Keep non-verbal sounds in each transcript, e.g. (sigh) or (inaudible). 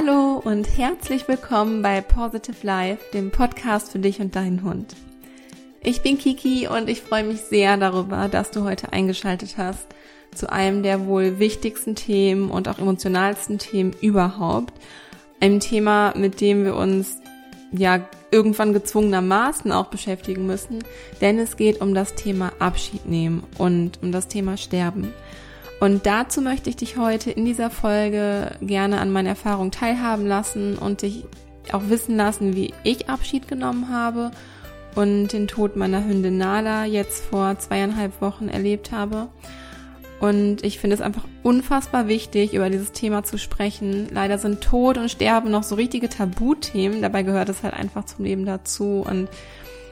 Hallo und herzlich willkommen bei Positive Life, dem Podcast für dich und deinen Hund. Ich bin Kiki und ich freue mich sehr darüber, dass du heute eingeschaltet hast zu einem der wohl wichtigsten Themen und auch emotionalsten Themen überhaupt. Einem Thema, mit dem wir uns ja irgendwann gezwungenermaßen auch beschäftigen müssen, denn es geht um das Thema Abschied nehmen und um das Thema Sterben. Und dazu möchte ich dich heute in dieser Folge gerne an meiner Erfahrung teilhaben lassen und dich auch wissen lassen, wie ich Abschied genommen habe und den Tod meiner Hündin Nala jetzt vor zweieinhalb Wochen erlebt habe. Und ich finde es einfach unfassbar wichtig, über dieses Thema zu sprechen. Leider sind Tod und Sterben noch so richtige Tabuthemen. Dabei gehört es halt einfach zum Leben dazu. Und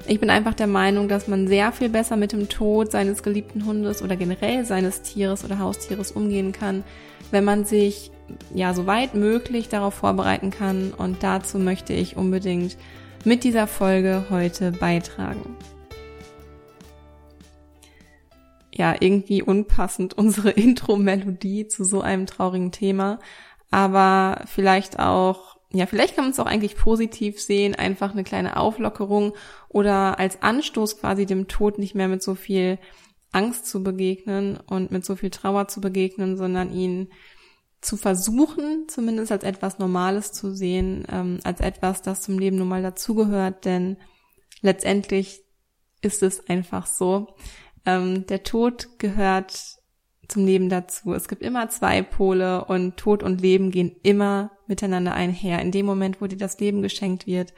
ich bin einfach der Meinung, dass man sehr viel besser mit dem Tod seines geliebten Hundes oder generell seines Tieres oder Haustieres umgehen kann, wenn man sich ja so weit möglich darauf vorbereiten kann. Und dazu möchte ich unbedingt mit dieser Folge heute beitragen. Ja, irgendwie unpassend (laughs) unsere Intro-Melodie zu so einem traurigen Thema, aber vielleicht auch ja, vielleicht kann man es auch eigentlich positiv sehen, einfach eine kleine Auflockerung oder als Anstoß quasi dem Tod nicht mehr mit so viel Angst zu begegnen und mit so viel Trauer zu begegnen, sondern ihn zu versuchen, zumindest als etwas Normales zu sehen, ähm, als etwas, das zum Leben nun mal dazugehört, denn letztendlich ist es einfach so. Ähm, der Tod gehört zum Leben dazu. Es gibt immer zwei Pole und Tod und Leben gehen immer miteinander einher. In dem Moment, wo dir das Leben geschenkt wird,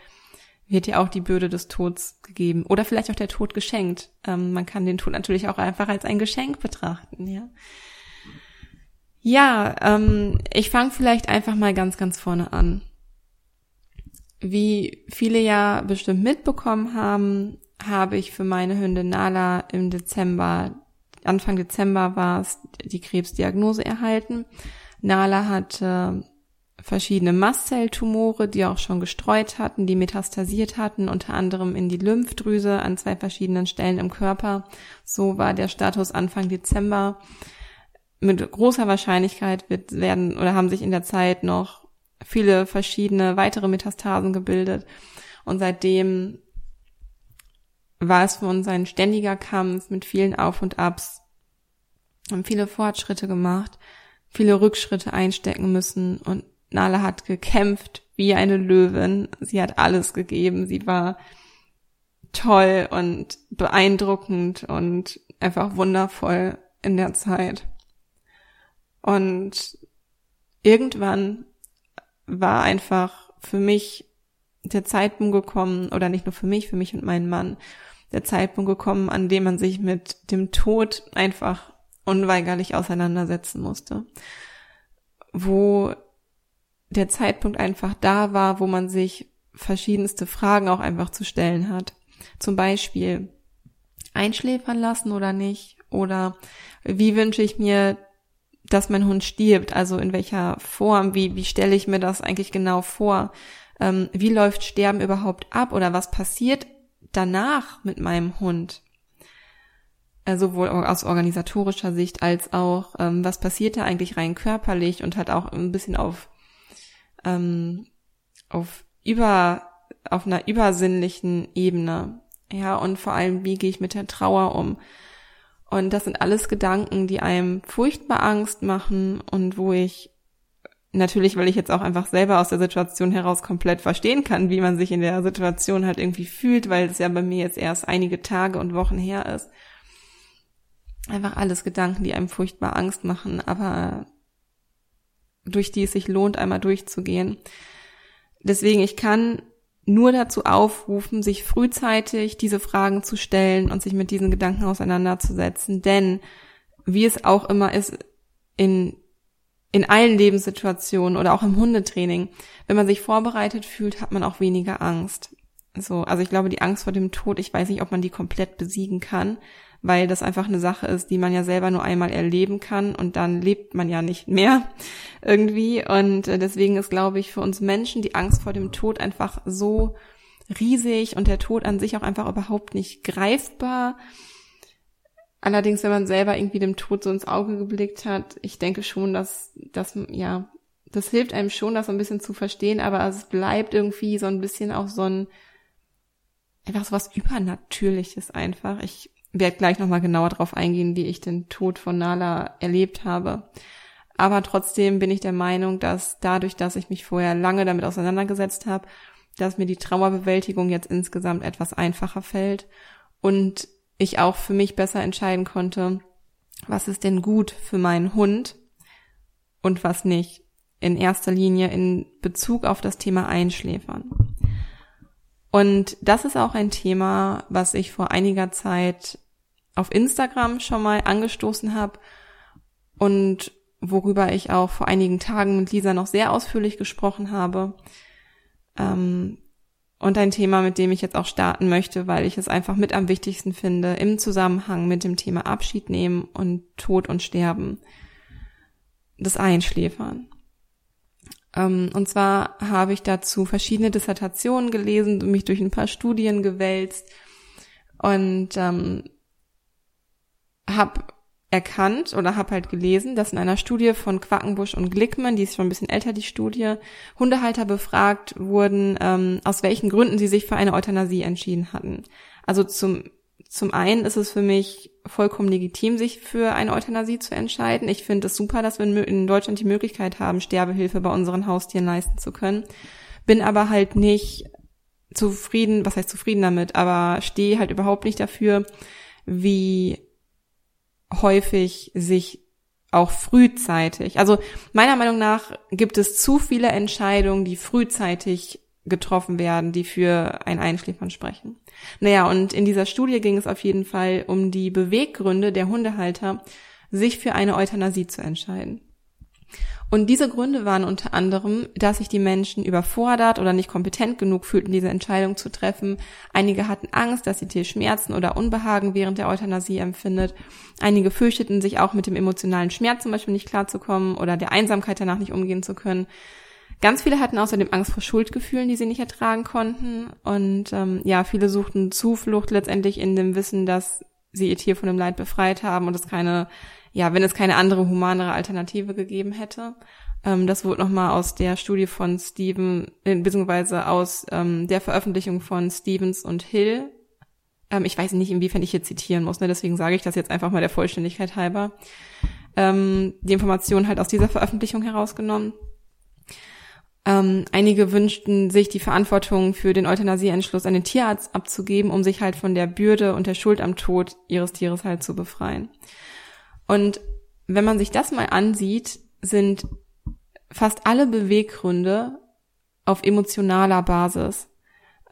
wird dir auch die Bürde des Todes gegeben. Oder vielleicht auch der Tod geschenkt. Ähm, man kann den Tod natürlich auch einfach als ein Geschenk betrachten, ja. Ja, ähm, ich fange vielleicht einfach mal ganz, ganz vorne an. Wie viele ja bestimmt mitbekommen haben, habe ich für meine Hündin Nala im Dezember Anfang Dezember war es die Krebsdiagnose erhalten. Nala hatte verschiedene Mastzelltumore, die auch schon gestreut hatten, die metastasiert hatten, unter anderem in die Lymphdrüse an zwei verschiedenen Stellen im Körper. So war der Status Anfang Dezember. Mit großer Wahrscheinlichkeit wird, werden oder haben sich in der Zeit noch viele verschiedene weitere Metastasen gebildet. Und seitdem war es für uns ein ständiger Kampf mit vielen Auf und Abs. Haben viele Fortschritte gemacht, viele Rückschritte einstecken müssen und Nala hat gekämpft wie eine Löwin. Sie hat alles gegeben. Sie war toll und beeindruckend und einfach wundervoll in der Zeit. Und irgendwann war einfach für mich der Zeitpunkt gekommen, oder nicht nur für mich, für mich und meinen Mann, der Zeitpunkt gekommen, an dem man sich mit dem Tod einfach unweigerlich auseinandersetzen musste. Wo der Zeitpunkt einfach da war, wo man sich verschiedenste Fragen auch einfach zu stellen hat. Zum Beispiel einschläfern lassen oder nicht? Oder wie wünsche ich mir, dass mein Hund stirbt? Also in welcher Form? Wie, wie stelle ich mir das eigentlich genau vor? Ähm, wie läuft Sterben überhaupt ab? Oder was passiert danach mit meinem Hund? Äh, sowohl aus organisatorischer Sicht als auch, ähm, was passiert da eigentlich rein körperlich und halt auch ein bisschen auf, ähm, auf über, auf einer übersinnlichen Ebene. Ja, und vor allem, wie gehe ich mit der Trauer um? Und das sind alles Gedanken, die einem furchtbar Angst machen und wo ich natürlich, weil ich jetzt auch einfach selber aus der Situation heraus komplett verstehen kann, wie man sich in der Situation halt irgendwie fühlt, weil es ja bei mir jetzt erst einige Tage und Wochen her ist. Einfach alles Gedanken, die einem furchtbar Angst machen, aber durch die es sich lohnt, einmal durchzugehen. Deswegen, ich kann nur dazu aufrufen, sich frühzeitig diese Fragen zu stellen und sich mit diesen Gedanken auseinanderzusetzen, denn wie es auch immer ist, in in allen Lebenssituationen oder auch im Hundetraining, wenn man sich vorbereitet fühlt, hat man auch weniger Angst. So, also ich glaube, die Angst vor dem Tod, ich weiß nicht, ob man die komplett besiegen kann, weil das einfach eine Sache ist, die man ja selber nur einmal erleben kann und dann lebt man ja nicht mehr (laughs) irgendwie. Und äh, deswegen ist, glaube ich, für uns Menschen die Angst vor dem Tod einfach so riesig und der Tod an sich auch einfach überhaupt nicht greifbar Allerdings, wenn man selber irgendwie dem Tod so ins Auge geblickt hat, ich denke schon, dass, dass, ja, das hilft einem schon, das so ein bisschen zu verstehen, aber es bleibt irgendwie so ein bisschen auch so ein, einfach so was Übernatürliches einfach. Ich werde gleich nochmal genauer drauf eingehen, wie ich den Tod von Nala erlebt habe. Aber trotzdem bin ich der Meinung, dass dadurch, dass ich mich vorher lange damit auseinandergesetzt habe, dass mir die Trauerbewältigung jetzt insgesamt etwas einfacher fällt und ich auch für mich besser entscheiden konnte, was ist denn gut für meinen Hund und was nicht. In erster Linie in Bezug auf das Thema Einschläfern. Und das ist auch ein Thema, was ich vor einiger Zeit auf Instagram schon mal angestoßen habe und worüber ich auch vor einigen Tagen mit Lisa noch sehr ausführlich gesprochen habe. Ähm, und ein Thema, mit dem ich jetzt auch starten möchte, weil ich es einfach mit am wichtigsten finde im Zusammenhang mit dem Thema Abschied nehmen und Tod und Sterben. Das Einschläfern. Ähm, und zwar habe ich dazu verschiedene Dissertationen gelesen und mich durch ein paar Studien gewälzt und ähm, habe erkannt oder habe halt gelesen, dass in einer Studie von Quackenbusch und Glickmann, die ist schon ein bisschen älter, die Studie, Hundehalter befragt wurden, ähm, aus welchen Gründen sie sich für eine Euthanasie entschieden hatten. Also zum, zum einen ist es für mich vollkommen legitim, sich für eine Euthanasie zu entscheiden. Ich finde es super, dass wir in Deutschland die Möglichkeit haben, Sterbehilfe bei unseren Haustieren leisten zu können. Bin aber halt nicht zufrieden, was heißt zufrieden damit, aber stehe halt überhaupt nicht dafür, wie häufig sich auch frühzeitig. Also meiner Meinung nach gibt es zu viele Entscheidungen, die frühzeitig getroffen werden, die für ein Einschläfern sprechen. Naja, und in dieser Studie ging es auf jeden Fall um die Beweggründe der Hundehalter, sich für eine Euthanasie zu entscheiden. Und diese Gründe waren unter anderem, dass sich die Menschen überfordert oder nicht kompetent genug fühlten, diese Entscheidung zu treffen. Einige hatten Angst, dass ihr Tier Schmerzen oder Unbehagen während der Euthanasie empfindet. Einige fürchteten sich auch mit dem emotionalen Schmerz zum Beispiel nicht klarzukommen oder der Einsamkeit danach nicht umgehen zu können. Ganz viele hatten außerdem Angst vor Schuldgefühlen, die sie nicht ertragen konnten. Und ähm, ja, viele suchten Zuflucht letztendlich in dem Wissen, dass sie ihr Tier von dem Leid befreit haben und es keine ja, wenn es keine andere humanere Alternative gegeben hätte. Ähm, das wurde nochmal aus der Studie von Steven, äh, beziehungsweise aus ähm, der Veröffentlichung von Stevens und Hill. Ähm, ich weiß nicht, inwiefern ich hier zitieren muss, ne? deswegen sage ich das jetzt einfach mal der Vollständigkeit halber. Ähm, die Information halt aus dieser Veröffentlichung herausgenommen. Ähm, einige wünschten sich die Verantwortung für den Euthanasieentschluss an den Tierarzt abzugeben, um sich halt von der Bürde und der Schuld am Tod ihres Tieres halt zu befreien. Und wenn man sich das mal ansieht, sind fast alle Beweggründe auf emotionaler Basis.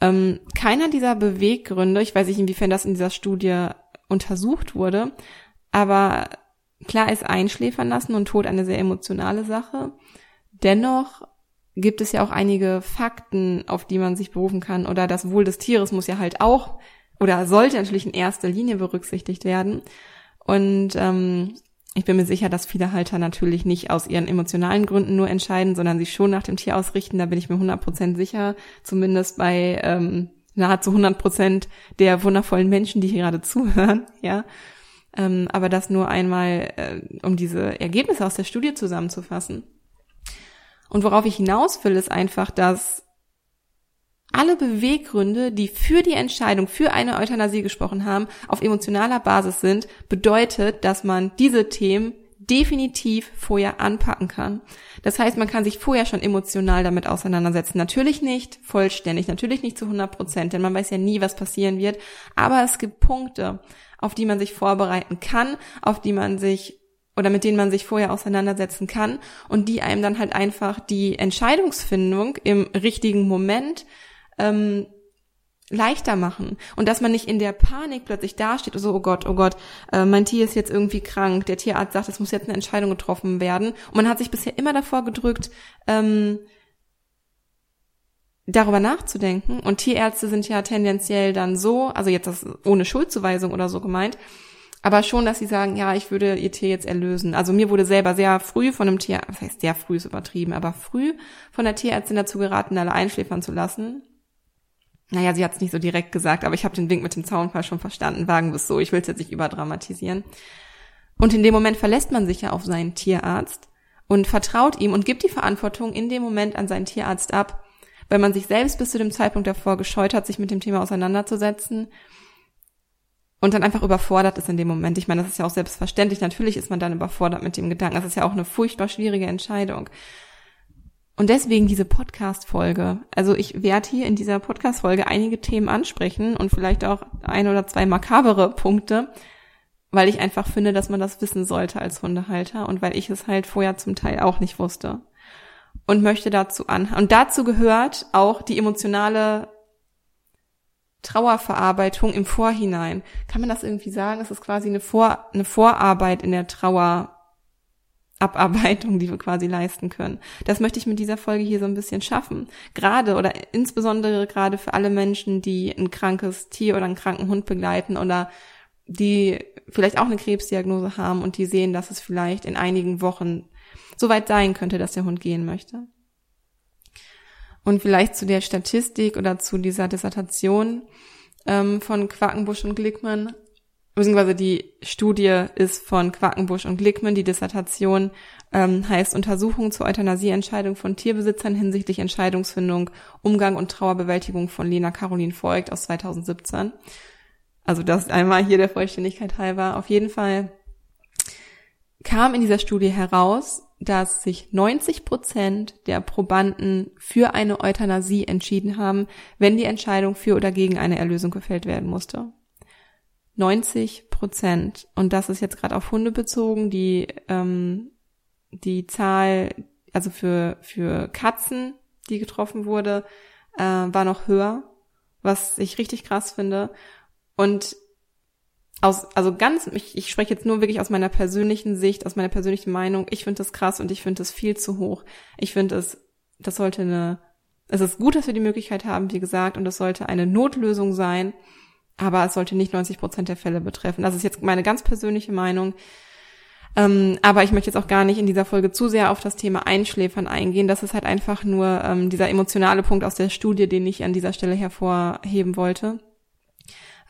Ähm, keiner dieser Beweggründe, ich weiß nicht, inwiefern das in dieser Studie untersucht wurde, aber klar ist Einschläfern lassen und Tod eine sehr emotionale Sache. Dennoch gibt es ja auch einige Fakten, auf die man sich berufen kann oder das Wohl des Tieres muss ja halt auch oder sollte natürlich in erster Linie berücksichtigt werden. Und ähm, ich bin mir sicher, dass viele Halter natürlich nicht aus ihren emotionalen Gründen nur entscheiden, sondern sich schon nach dem Tier ausrichten. Da bin ich mir 100% sicher, zumindest bei ähm, nahezu 100% der wundervollen Menschen, die hier gerade (laughs) zuhören. Ja, ähm, aber das nur einmal, äh, um diese Ergebnisse aus der Studie zusammenzufassen. Und worauf ich hinaus will, ist einfach, dass alle Beweggründe, die für die Entscheidung für eine Euthanasie gesprochen haben, auf emotionaler Basis sind, bedeutet, dass man diese Themen definitiv vorher anpacken kann. Das heißt, man kann sich vorher schon emotional damit auseinandersetzen. Natürlich nicht vollständig, natürlich nicht zu 100 Prozent, denn man weiß ja nie, was passieren wird. Aber es gibt Punkte, auf die man sich vorbereiten kann, auf die man sich oder mit denen man sich vorher auseinandersetzen kann und die einem dann halt einfach die Entscheidungsfindung im richtigen Moment ähm, leichter machen. Und dass man nicht in der Panik plötzlich dasteht, so oh Gott, oh Gott, äh, mein Tier ist jetzt irgendwie krank, der Tierarzt sagt, es muss jetzt eine Entscheidung getroffen werden. Und man hat sich bisher immer davor gedrückt, ähm, darüber nachzudenken. Und Tierärzte sind ja tendenziell dann so, also jetzt das ohne Schuldzuweisung oder so gemeint, aber schon, dass sie sagen, ja, ich würde ihr Tier jetzt erlösen. Also mir wurde selber sehr früh von einem Tier, was heißt sehr früh ist übertrieben, aber früh von der Tierärztin dazu geraten, alle einschläfern zu lassen, naja, sie hat es nicht so direkt gesagt, aber ich habe den Wink mit dem Zaunfall schon verstanden. Wagen es so, ich will es jetzt nicht überdramatisieren. Und in dem Moment verlässt man sich ja auf seinen Tierarzt und vertraut ihm und gibt die Verantwortung in dem Moment an seinen Tierarzt ab, weil man sich selbst bis zu dem Zeitpunkt davor gescheut hat, sich mit dem Thema auseinanderzusetzen und dann einfach überfordert ist in dem Moment. Ich meine, das ist ja auch selbstverständlich. Natürlich ist man dann überfordert mit dem Gedanken. Das ist ja auch eine furchtbar schwierige Entscheidung. Und deswegen diese Podcast-Folge. Also ich werde hier in dieser Podcast-Folge einige Themen ansprechen und vielleicht auch ein oder zwei makabere Punkte, weil ich einfach finde, dass man das wissen sollte als Hundehalter und weil ich es halt vorher zum Teil auch nicht wusste. Und möchte dazu an. Und dazu gehört auch die emotionale Trauerverarbeitung im Vorhinein. Kann man das irgendwie sagen? Es ist quasi eine, Vor eine Vorarbeit in der Trauerabarbeitung, die wir quasi leisten können. Das möchte ich mit dieser Folge hier so ein bisschen schaffen. Gerade oder insbesondere gerade für alle Menschen, die ein krankes Tier oder einen kranken Hund begleiten oder die vielleicht auch eine Krebsdiagnose haben und die sehen, dass es vielleicht in einigen Wochen so weit sein könnte, dass der Hund gehen möchte. Und vielleicht zu der Statistik oder zu dieser Dissertation ähm, von Quackenbusch und Glickmann, beziehungsweise die Studie ist von Quackenbusch und Glickmann, die Dissertation ähm, heißt Untersuchung zur Euthanasieentscheidung von Tierbesitzern hinsichtlich Entscheidungsfindung, Umgang und Trauerbewältigung von Lena Caroline Voigt aus 2017. Also das einmal hier der Vollständigkeit halber. Auf jeden Fall kam in dieser Studie heraus, dass sich 90 Prozent der Probanden für eine Euthanasie entschieden haben, wenn die Entscheidung für oder gegen eine Erlösung gefällt werden musste. 90 Prozent. Und das ist jetzt gerade auf Hunde bezogen. Die, ähm, die Zahl, also für, für Katzen, die getroffen wurde, äh, war noch höher, was ich richtig krass finde. Und aus, also ganz, ich, ich spreche jetzt nur wirklich aus meiner persönlichen Sicht, aus meiner persönlichen Meinung. Ich finde das krass und ich finde das viel zu hoch. Ich finde es, das sollte eine, es ist gut, dass wir die Möglichkeit haben, wie gesagt, und es sollte eine Notlösung sein, aber es sollte nicht 90 Prozent der Fälle betreffen. Das ist jetzt meine ganz persönliche Meinung. Ähm, aber ich möchte jetzt auch gar nicht in dieser Folge zu sehr auf das Thema Einschläfern eingehen. Das ist halt einfach nur ähm, dieser emotionale Punkt aus der Studie, den ich an dieser Stelle hervorheben wollte.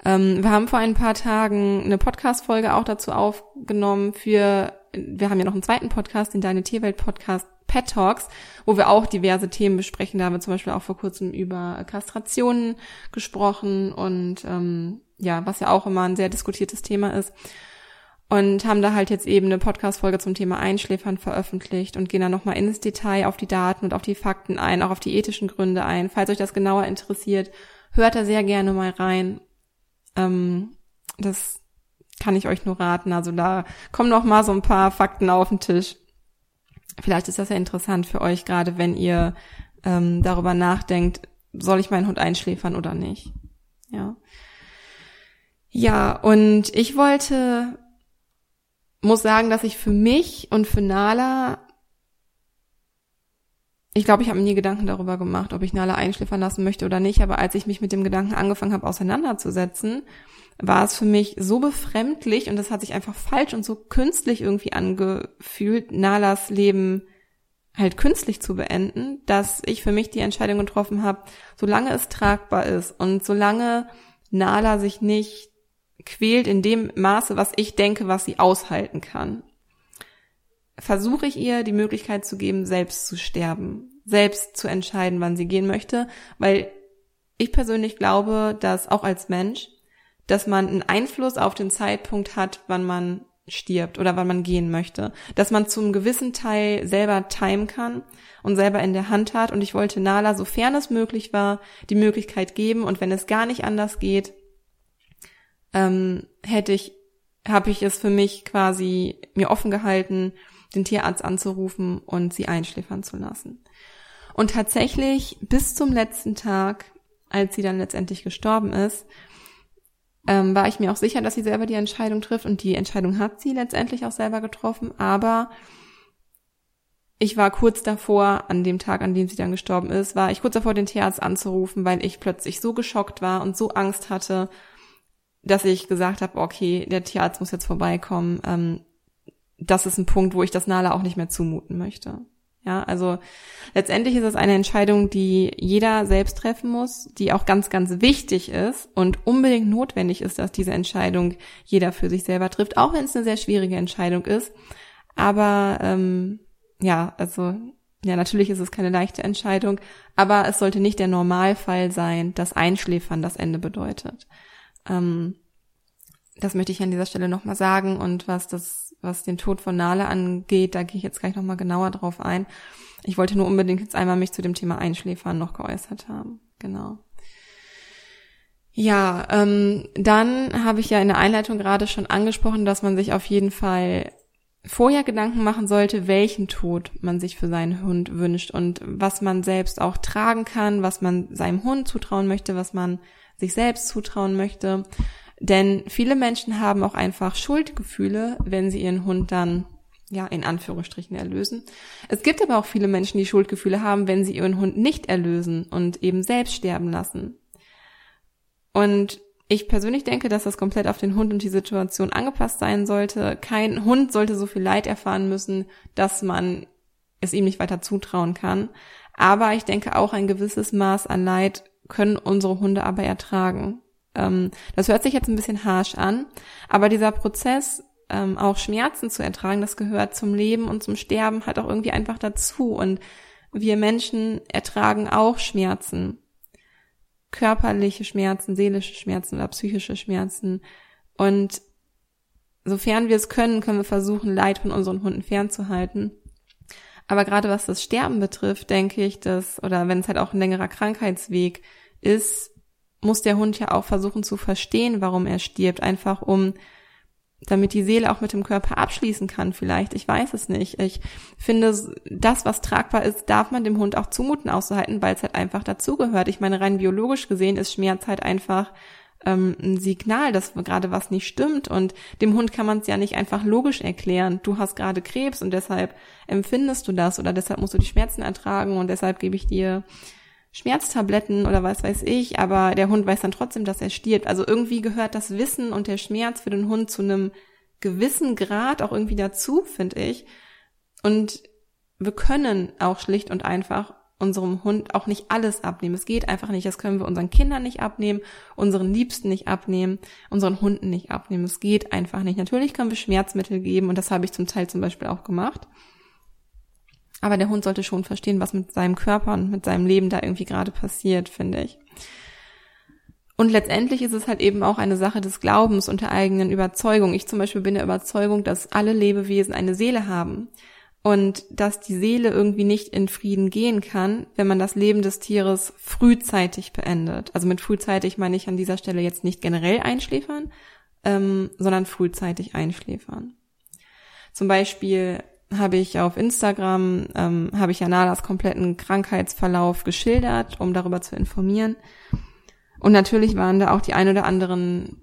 Ähm, wir haben vor ein paar Tagen eine Podcast-Folge auch dazu aufgenommen für, wir haben ja noch einen zweiten Podcast, den Deine Tierwelt Podcast Pet Talks, wo wir auch diverse Themen besprechen. Da haben wir zum Beispiel auch vor kurzem über Kastrationen gesprochen und ähm, ja, was ja auch immer ein sehr diskutiertes Thema ist. Und haben da halt jetzt eben eine Podcast-Folge zum Thema Einschläfern veröffentlicht und gehen dann nochmal ins Detail auf die Daten und auf die Fakten ein, auch auf die ethischen Gründe ein. Falls euch das genauer interessiert, hört da sehr gerne mal rein. Ähm, das kann ich euch nur raten. Also da kommen noch mal so ein paar Fakten auf den Tisch. Vielleicht ist das ja interessant für euch, gerade wenn ihr ähm, darüber nachdenkt, soll ich meinen Hund einschläfern oder nicht. Ja. Ja, und ich wollte, muss sagen, dass ich für mich und für Nala ich glaube, ich habe mir nie Gedanken darüber gemacht, ob ich Nala einschläfern lassen möchte oder nicht. Aber als ich mich mit dem Gedanken angefangen habe, auseinanderzusetzen, war es für mich so befremdlich und das hat sich einfach falsch und so künstlich irgendwie angefühlt, Nalas Leben halt künstlich zu beenden, dass ich für mich die Entscheidung getroffen habe, solange es tragbar ist und solange Nala sich nicht quält in dem Maße, was ich denke, was sie aushalten kann versuche ich ihr die Möglichkeit zu geben, selbst zu sterben, selbst zu entscheiden, wann sie gehen möchte, weil ich persönlich glaube, dass auch als Mensch, dass man einen Einfluss auf den Zeitpunkt hat, wann man stirbt oder wann man gehen möchte, dass man zum gewissen Teil selber timen kann und selber in der Hand hat. Und ich wollte Nala, sofern es möglich war, die Möglichkeit geben. Und wenn es gar nicht anders geht, ähm, hätte ich, habe ich es für mich quasi mir offen gehalten, den Tierarzt anzurufen und sie einschläfern zu lassen. Und tatsächlich bis zum letzten Tag, als sie dann letztendlich gestorben ist, ähm, war ich mir auch sicher, dass sie selber die Entscheidung trifft und die Entscheidung hat sie letztendlich auch selber getroffen, aber ich war kurz davor, an dem Tag, an dem sie dann gestorben ist, war ich kurz davor, den Tierarzt anzurufen, weil ich plötzlich so geschockt war und so Angst hatte, dass ich gesagt habe, okay, der Tierarzt muss jetzt vorbeikommen. Ähm, das ist ein Punkt, wo ich das Nala auch nicht mehr zumuten möchte. Ja, also letztendlich ist es eine Entscheidung, die jeder selbst treffen muss, die auch ganz, ganz wichtig ist und unbedingt notwendig ist, dass diese Entscheidung jeder für sich selber trifft, auch wenn es eine sehr schwierige Entscheidung ist. Aber ähm, ja, also ja, natürlich ist es keine leichte Entscheidung, aber es sollte nicht der Normalfall sein, dass Einschläfern das Ende bedeutet. Ähm, das möchte ich an dieser Stelle nochmal sagen und was das, was den Tod von Nale angeht, da gehe ich jetzt gleich nochmal genauer drauf ein. Ich wollte nur unbedingt jetzt einmal mich zu dem Thema Einschläfern noch geäußert haben. Genau. Ja, ähm, dann habe ich ja in der Einleitung gerade schon angesprochen, dass man sich auf jeden Fall vorher Gedanken machen sollte, welchen Tod man sich für seinen Hund wünscht und was man selbst auch tragen kann, was man seinem Hund zutrauen möchte, was man sich selbst zutrauen möchte. Denn viele Menschen haben auch einfach Schuldgefühle, wenn sie ihren Hund dann ja, in Anführungsstrichen erlösen. Es gibt aber auch viele Menschen, die Schuldgefühle haben, wenn sie ihren Hund nicht erlösen und eben selbst sterben lassen. Und ich persönlich denke, dass das komplett auf den Hund und die Situation angepasst sein sollte. Kein Hund sollte so viel Leid erfahren müssen, dass man es ihm nicht weiter zutrauen kann. Aber ich denke auch ein gewisses Maß an Leid können unsere Hunde aber ertragen. Ähm, das hört sich jetzt ein bisschen harsh an, aber dieser Prozess, ähm, auch Schmerzen zu ertragen, das gehört zum Leben und zum Sterben halt auch irgendwie einfach dazu. Und wir Menschen ertragen auch Schmerzen körperliche Schmerzen, seelische Schmerzen oder psychische Schmerzen. Und sofern wir es können, können wir versuchen, Leid von unseren Hunden fernzuhalten. Aber gerade was das Sterben betrifft, denke ich, dass, oder wenn es halt auch ein längerer Krankheitsweg ist, muss der Hund ja auch versuchen zu verstehen, warum er stirbt, einfach um damit die Seele auch mit dem Körper abschließen kann vielleicht. Ich weiß es nicht. Ich finde, das, was tragbar ist, darf man dem Hund auch zumuten auszuhalten, weil es halt einfach dazugehört. Ich meine, rein biologisch gesehen ist Schmerz halt einfach ähm, ein Signal, dass gerade was nicht stimmt. Und dem Hund kann man es ja nicht einfach logisch erklären. Du hast gerade Krebs und deshalb empfindest du das oder deshalb musst du die Schmerzen ertragen und deshalb gebe ich dir Schmerztabletten oder was weiß ich, aber der Hund weiß dann trotzdem, dass er stirbt. Also irgendwie gehört das Wissen und der Schmerz für den Hund zu einem gewissen Grad auch irgendwie dazu, finde ich. Und wir können auch schlicht und einfach unserem Hund auch nicht alles abnehmen. Es geht einfach nicht. Das können wir unseren Kindern nicht abnehmen, unseren Liebsten nicht abnehmen, unseren Hunden nicht abnehmen. Es geht einfach nicht. Natürlich können wir Schmerzmittel geben und das habe ich zum Teil zum Beispiel auch gemacht. Aber der Hund sollte schon verstehen, was mit seinem Körper und mit seinem Leben da irgendwie gerade passiert, finde ich. Und letztendlich ist es halt eben auch eine Sache des Glaubens und der eigenen Überzeugung. Ich zum Beispiel bin der Überzeugung, dass alle Lebewesen eine Seele haben und dass die Seele irgendwie nicht in Frieden gehen kann, wenn man das Leben des Tieres frühzeitig beendet. Also mit frühzeitig meine ich an dieser Stelle jetzt nicht generell einschläfern, ähm, sondern frühzeitig einschläfern. Zum Beispiel habe ich auf Instagram, ähm, habe ich ja Nalas kompletten Krankheitsverlauf geschildert, um darüber zu informieren. Und natürlich waren da auch die ein oder anderen,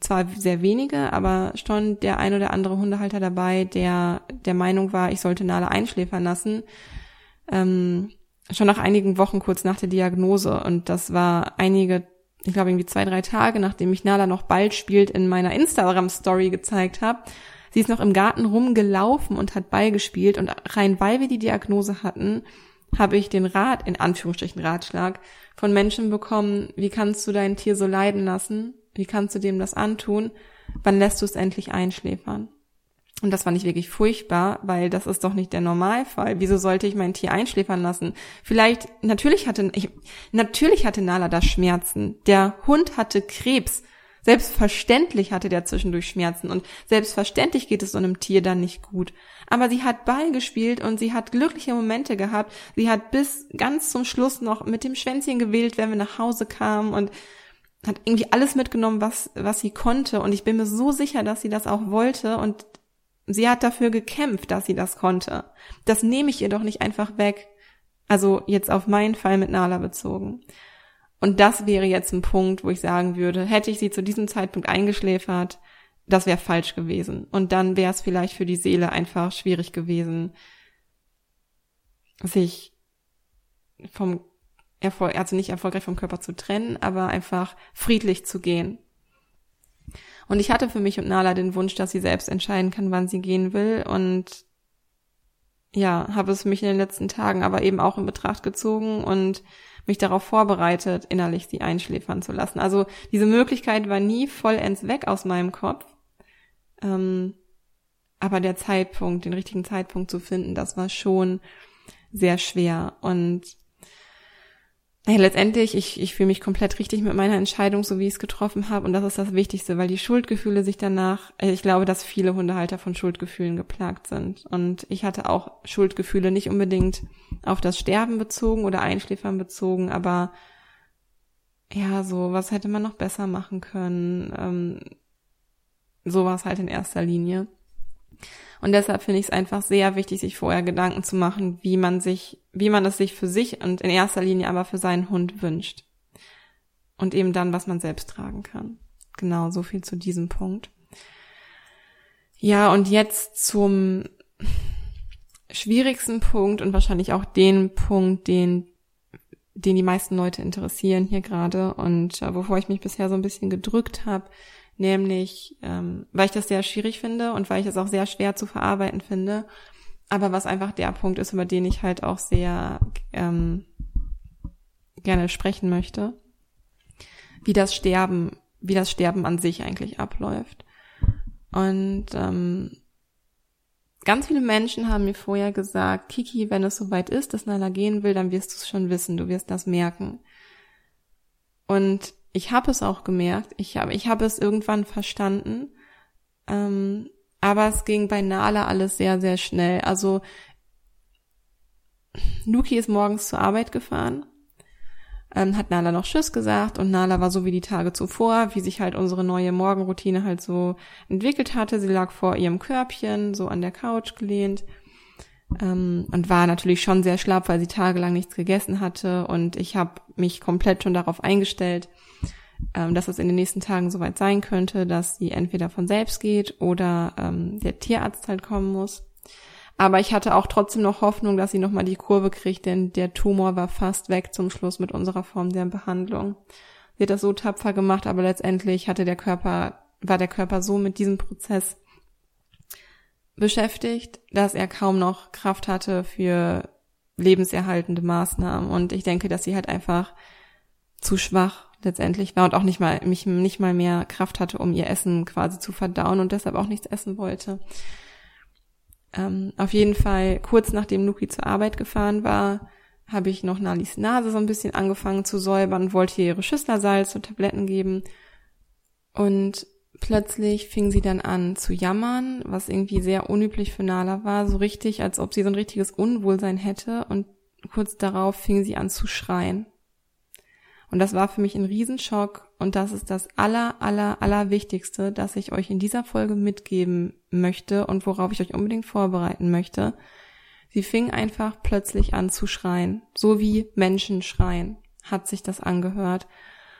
zwar sehr wenige, aber schon der ein oder andere Hundehalter dabei, der der Meinung war, ich sollte Nala einschläfern lassen. Ähm, schon nach einigen Wochen kurz nach der Diagnose. Und das war einige, ich glaube irgendwie zwei, drei Tage, nachdem ich Nala noch bald spielt in meiner Instagram-Story gezeigt habe Sie ist noch im Garten rumgelaufen und hat Ball gespielt und rein weil wir die Diagnose hatten, habe ich den Rat, in Anführungsstrichen Ratschlag, von Menschen bekommen, wie kannst du dein Tier so leiden lassen? Wie kannst du dem das antun? Wann lässt du es endlich einschläfern? Und das fand ich wirklich furchtbar, weil das ist doch nicht der Normalfall. Wieso sollte ich mein Tier einschläfern lassen? Vielleicht, natürlich hatte, ich, natürlich hatte Nala da Schmerzen. Der Hund hatte Krebs. Selbstverständlich hatte der zwischendurch Schmerzen und selbstverständlich geht es so einem Tier dann nicht gut. Aber sie hat Ball gespielt und sie hat glückliche Momente gehabt. Sie hat bis ganz zum Schluss noch mit dem Schwänzchen gewählt, wenn wir nach Hause kamen und hat irgendwie alles mitgenommen, was, was sie konnte. Und ich bin mir so sicher, dass sie das auch wollte und sie hat dafür gekämpft, dass sie das konnte. Das nehme ich ihr doch nicht einfach weg. Also jetzt auf meinen Fall mit Nala bezogen. Und das wäre jetzt ein Punkt, wo ich sagen würde, hätte ich sie zu diesem Zeitpunkt eingeschläfert, das wäre falsch gewesen. Und dann wäre es vielleicht für die Seele einfach schwierig gewesen, sich vom Erfolg, also nicht erfolgreich vom Körper zu trennen, aber einfach friedlich zu gehen. Und ich hatte für mich und Nala den Wunsch, dass sie selbst entscheiden kann, wann sie gehen will und ja, habe es mich in den letzten Tagen aber eben auch in Betracht gezogen und mich darauf vorbereitet, innerlich sie einschläfern zu lassen. Also diese Möglichkeit war nie vollends weg aus meinem Kopf. Ähm, aber der Zeitpunkt, den richtigen Zeitpunkt zu finden, das war schon sehr schwer. Und ja, letztendlich, ich, ich fühle mich komplett richtig mit meiner Entscheidung, so wie ich es getroffen habe. Und das ist das Wichtigste, weil die Schuldgefühle sich danach, äh, ich glaube, dass viele Hundehalter von Schuldgefühlen geplagt sind. Und ich hatte auch Schuldgefühle nicht unbedingt auf das Sterben bezogen oder Einschläfern bezogen, aber ja, so, was hätte man noch besser machen können? Ähm, sowas halt in erster Linie. Und deshalb finde ich es einfach sehr wichtig, sich vorher Gedanken zu machen, wie man sich, wie man es sich für sich und in erster Linie aber für seinen Hund wünscht. Und eben dann, was man selbst tragen kann. Genau, so viel zu diesem Punkt. Ja, und jetzt zum schwierigsten Punkt und wahrscheinlich auch den Punkt, den, den die meisten Leute interessieren hier gerade und äh, wovor ich mich bisher so ein bisschen gedrückt habe, nämlich ähm, weil ich das sehr schwierig finde und weil ich es auch sehr schwer zu verarbeiten finde, aber was einfach der Punkt ist, über den ich halt auch sehr ähm, gerne sprechen möchte, wie das Sterben, wie das Sterben an sich eigentlich abläuft. Und ähm, ganz viele Menschen haben mir vorher gesagt, Kiki, wenn es soweit ist, dass Nala gehen will, dann wirst du es schon wissen, du wirst das merken. Und ich habe es auch gemerkt, ich habe ich habe es irgendwann verstanden, ähm, aber es ging bei Nala alles sehr, sehr schnell. Also Nuki ist morgens zur Arbeit gefahren, ähm, hat Nala noch Tschüss gesagt und Nala war so wie die Tage zuvor, wie sich halt unsere neue Morgenroutine halt so entwickelt hatte. Sie lag vor ihrem Körbchen, so an der Couch gelehnt ähm, und war natürlich schon sehr schlapp, weil sie tagelang nichts gegessen hatte und ich habe mich komplett schon darauf eingestellt, ähm, dass es in den nächsten Tagen soweit sein könnte, dass sie entweder von selbst geht oder ähm, der Tierarzt halt kommen muss. Aber ich hatte auch trotzdem noch Hoffnung, dass sie nochmal die Kurve kriegt, denn der Tumor war fast weg zum Schluss mit unserer Form der Behandlung. Sie hat das so tapfer gemacht, aber letztendlich hatte der Körper, war der Körper so mit diesem Prozess beschäftigt, dass er kaum noch Kraft hatte für lebenserhaltende Maßnahmen. Und ich denke, dass sie halt einfach zu schwach letztendlich war und auch nicht mal, mich nicht mal mehr Kraft hatte, um ihr Essen quasi zu verdauen und deshalb auch nichts essen wollte. Ähm, auf jeden Fall, kurz nachdem Nuki zur Arbeit gefahren war, habe ich noch Nalis Nase so ein bisschen angefangen zu säubern, wollte ihr ihre Schüsslersalz und Tabletten geben. Und plötzlich fing sie dann an zu jammern, was irgendwie sehr unüblich für Nala war, so richtig, als ob sie so ein richtiges Unwohlsein hätte. Und kurz darauf fing sie an zu schreien. Und das war für mich ein Riesenschock. Und das ist das aller, aller, aller Wichtigste, das ich euch in dieser Folge mitgeben möchte und worauf ich euch unbedingt vorbereiten möchte. Sie fing einfach plötzlich an zu schreien, so wie Menschen schreien, hat sich das angehört.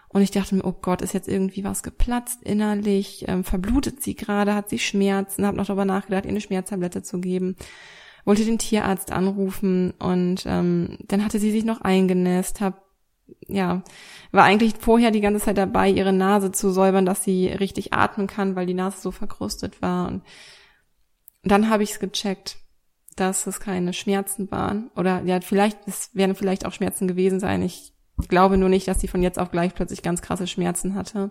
Und ich dachte mir, oh Gott, ist jetzt irgendwie was geplatzt innerlich, ähm, verblutet sie gerade, hat sie Schmerzen, habe noch darüber nachgedacht, ihr eine Schmerztablette zu geben. Wollte den Tierarzt anrufen und ähm, dann hatte sie sich noch eingenässt, habe ja, war eigentlich vorher die ganze Zeit dabei, ihre Nase zu säubern, dass sie richtig atmen kann, weil die Nase so verkrustet war. Und dann habe ich es gecheckt, dass es keine Schmerzen waren. Oder ja, vielleicht, es werden vielleicht auch Schmerzen gewesen sein. Ich glaube nur nicht, dass sie von jetzt auf gleich plötzlich ganz krasse Schmerzen hatte.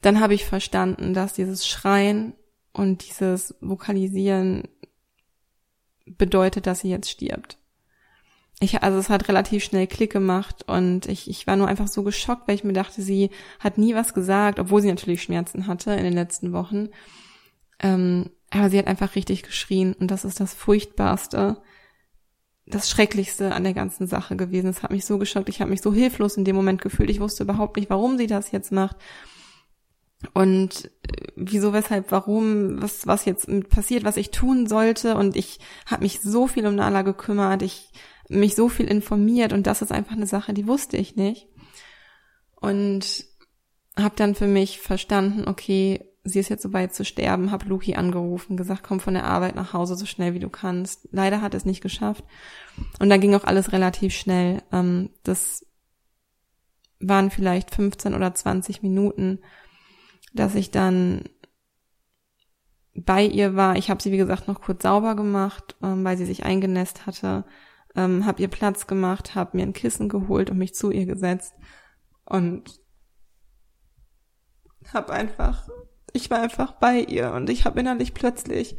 Dann habe ich verstanden, dass dieses Schreien und dieses Vokalisieren bedeutet, dass sie jetzt stirbt ich, also es hat relativ schnell Klick gemacht und ich, ich war nur einfach so geschockt, weil ich mir dachte, sie hat nie was gesagt, obwohl sie natürlich Schmerzen hatte in den letzten Wochen. Ähm, aber sie hat einfach richtig geschrien und das ist das Furchtbarste, das Schrecklichste an der ganzen Sache gewesen. Es hat mich so geschockt, ich habe mich so hilflos in dem Moment gefühlt. Ich wusste überhaupt nicht, warum sie das jetzt macht. Und äh, wieso, weshalb, warum, was, was jetzt passiert, was ich tun sollte. Und ich habe mich so viel um Nala gekümmert. Ich mich so viel informiert und das ist einfach eine Sache, die wusste ich nicht. Und habe dann für mich verstanden, okay, sie ist jetzt so weit zu sterben, habe Luki angerufen, gesagt, komm von der Arbeit nach Hause so schnell wie du kannst. Leider hat es nicht geschafft. Und dann ging auch alles relativ schnell. Ähm, das waren vielleicht 15 oder 20 Minuten, dass ich dann bei ihr war. Ich habe sie, wie gesagt, noch kurz sauber gemacht, ähm, weil sie sich eingenässt hatte ähm, habe ihr Platz gemacht, habe mir ein Kissen geholt und mich zu ihr gesetzt und habe einfach, ich war einfach bei ihr und ich habe innerlich plötzlich,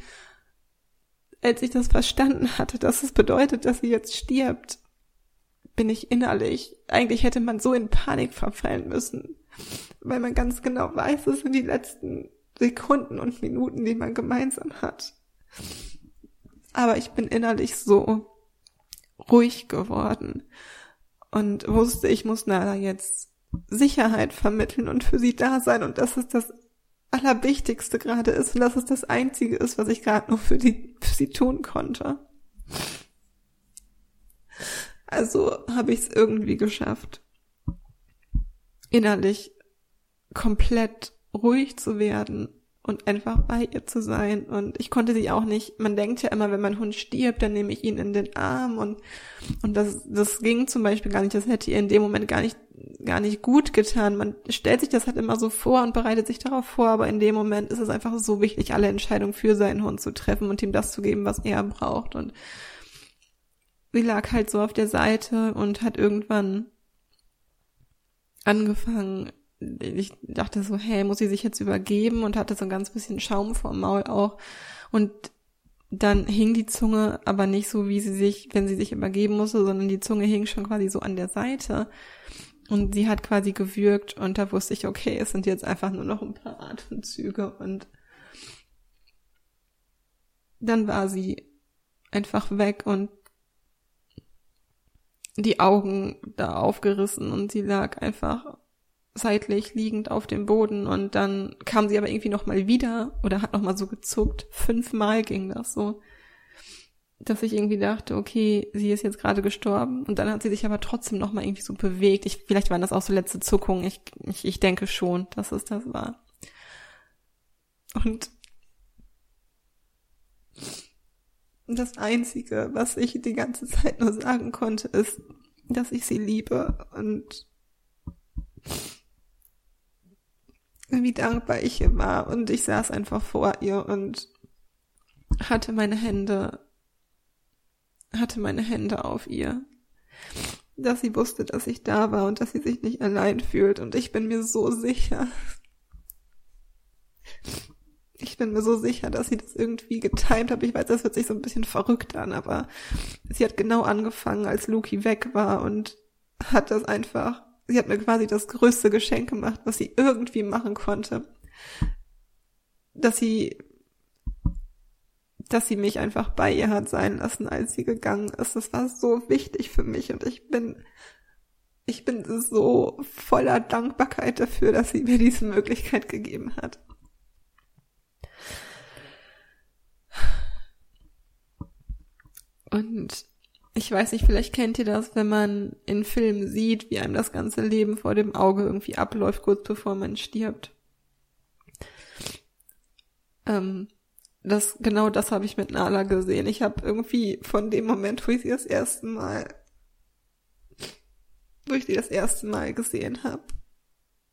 als ich das verstanden hatte, dass es bedeutet, dass sie jetzt stirbt, bin ich innerlich, eigentlich hätte man so in Panik verfallen müssen, weil man ganz genau weiß, es sind die letzten Sekunden und Minuten, die man gemeinsam hat. Aber ich bin innerlich so ruhig geworden und wusste, ich muss Nala jetzt Sicherheit vermitteln und für sie da sein und dass es das Allerwichtigste gerade ist und dass es das Einzige ist, was ich gerade nur für, die, für sie tun konnte. Also habe ich es irgendwie geschafft, innerlich komplett ruhig zu werden und einfach bei ihr zu sein. Und ich konnte sie auch nicht, man denkt ja immer, wenn mein Hund stirbt, dann nehme ich ihn in den Arm und, und das, das ging zum Beispiel gar nicht, das hätte ihr in dem Moment gar nicht, gar nicht gut getan. Man stellt sich das halt immer so vor und bereitet sich darauf vor, aber in dem Moment ist es einfach so wichtig, alle Entscheidungen für seinen Hund zu treffen und ihm das zu geben, was er braucht. Und sie lag halt so auf der Seite und hat irgendwann angefangen, ich dachte so, hey, muss sie sich jetzt übergeben und hatte so ein ganz bisschen Schaum vorm Maul auch. Und dann hing die Zunge aber nicht so, wie sie sich, wenn sie sich übergeben musste, sondern die Zunge hing schon quasi so an der Seite. Und sie hat quasi gewürgt und da wusste ich, okay, es sind jetzt einfach nur noch ein paar Atemzüge und dann war sie einfach weg und die Augen da aufgerissen und sie lag einfach seitlich liegend auf dem Boden und dann kam sie aber irgendwie noch mal wieder oder hat noch mal so gezuckt. Fünfmal ging das so, dass ich irgendwie dachte, okay, sie ist jetzt gerade gestorben und dann hat sie sich aber trotzdem noch mal irgendwie so bewegt. Ich, vielleicht waren das auch so letzte Zuckungen. Ich, ich, ich denke schon, dass es das war. Und das Einzige, was ich die ganze Zeit nur sagen konnte, ist, dass ich sie liebe und wie dankbar ich ihr war. Und ich saß einfach vor ihr und hatte meine Hände, hatte meine Hände auf ihr. Dass sie wusste, dass ich da war und dass sie sich nicht allein fühlt. Und ich bin mir so sicher. Ich bin mir so sicher, dass sie das irgendwie getimt hat. Ich weiß, das hört sich so ein bisschen verrückt an, aber sie hat genau angefangen, als Luki weg war und hat das einfach sie hat mir quasi das größte Geschenk gemacht, was sie irgendwie machen konnte. Dass sie, dass sie mich einfach bei ihr hat sein lassen, als sie gegangen ist. Das war so wichtig für mich und ich bin, ich bin so voller Dankbarkeit dafür, dass sie mir diese Möglichkeit gegeben hat. Und ich weiß nicht, vielleicht kennt ihr das, wenn man in Filmen sieht, wie einem das ganze Leben vor dem Auge irgendwie abläuft, kurz bevor man stirbt. Ähm, das, genau das habe ich mit Nala gesehen. Ich habe irgendwie von dem Moment, wo ich sie das erste Mal, wo ich sie das erste Mal gesehen habe,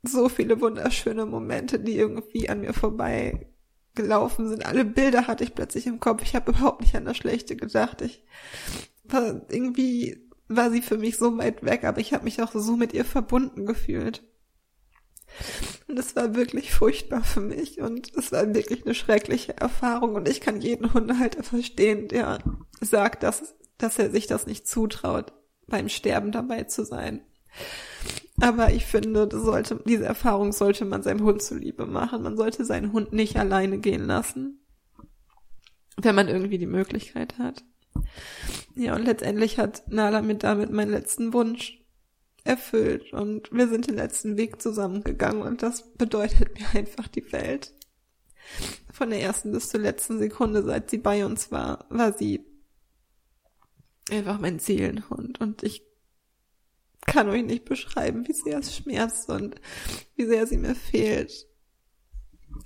so viele wunderschöne Momente, die irgendwie an mir vorbei gelaufen sind. Alle Bilder hatte ich plötzlich im Kopf. Ich habe überhaupt nicht an das Schlechte gedacht. Ich war irgendwie war sie für mich so weit weg, aber ich habe mich auch so mit ihr verbunden gefühlt. Und es war wirklich furchtbar für mich und es war wirklich eine schreckliche Erfahrung und ich kann jeden Hundehalter verstehen, der sagt, dass, dass er sich das nicht zutraut, beim Sterben dabei zu sein. Aber ich finde, sollte, diese Erfahrung sollte man seinem Hund zuliebe machen. Man sollte seinen Hund nicht alleine gehen lassen, wenn man irgendwie die Möglichkeit hat. Ja, und letztendlich hat Nala mir damit meinen letzten Wunsch erfüllt und wir sind den letzten Weg zusammengegangen und das bedeutet mir einfach die Welt. Von der ersten bis zur letzten Sekunde, seit sie bei uns war, war sie einfach mein Seelenhund und ich kann euch nicht beschreiben, wie sehr es schmerzt und wie sehr sie mir fehlt.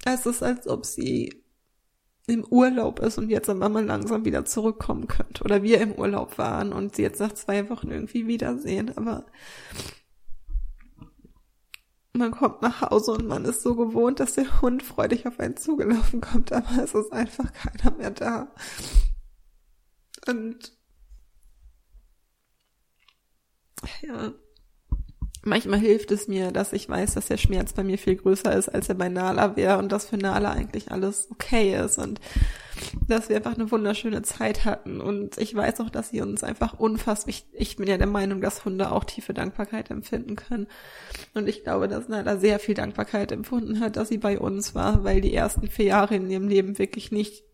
Es ist, als ob sie im Urlaub ist und jetzt am Mama langsam wieder zurückkommen könnte. Oder wir im Urlaub waren und sie jetzt nach zwei Wochen irgendwie wiedersehen. Aber man kommt nach Hause und man ist so gewohnt, dass der Hund freudig auf einen zugelaufen kommt, aber es ist einfach keiner mehr da. Und ja, manchmal hilft es mir, dass ich weiß, dass der Schmerz bei mir viel größer ist, als er bei Nala wäre und dass für Nala eigentlich alles okay ist und dass wir einfach eine wunderschöne Zeit hatten und ich weiß auch, dass sie uns einfach unfassbar, ich, ich bin ja der Meinung, dass Hunde auch tiefe Dankbarkeit empfinden können und ich glaube, dass Nala sehr viel Dankbarkeit empfunden hat, dass sie bei uns war, weil die ersten vier Jahre in ihrem Leben wirklich nicht,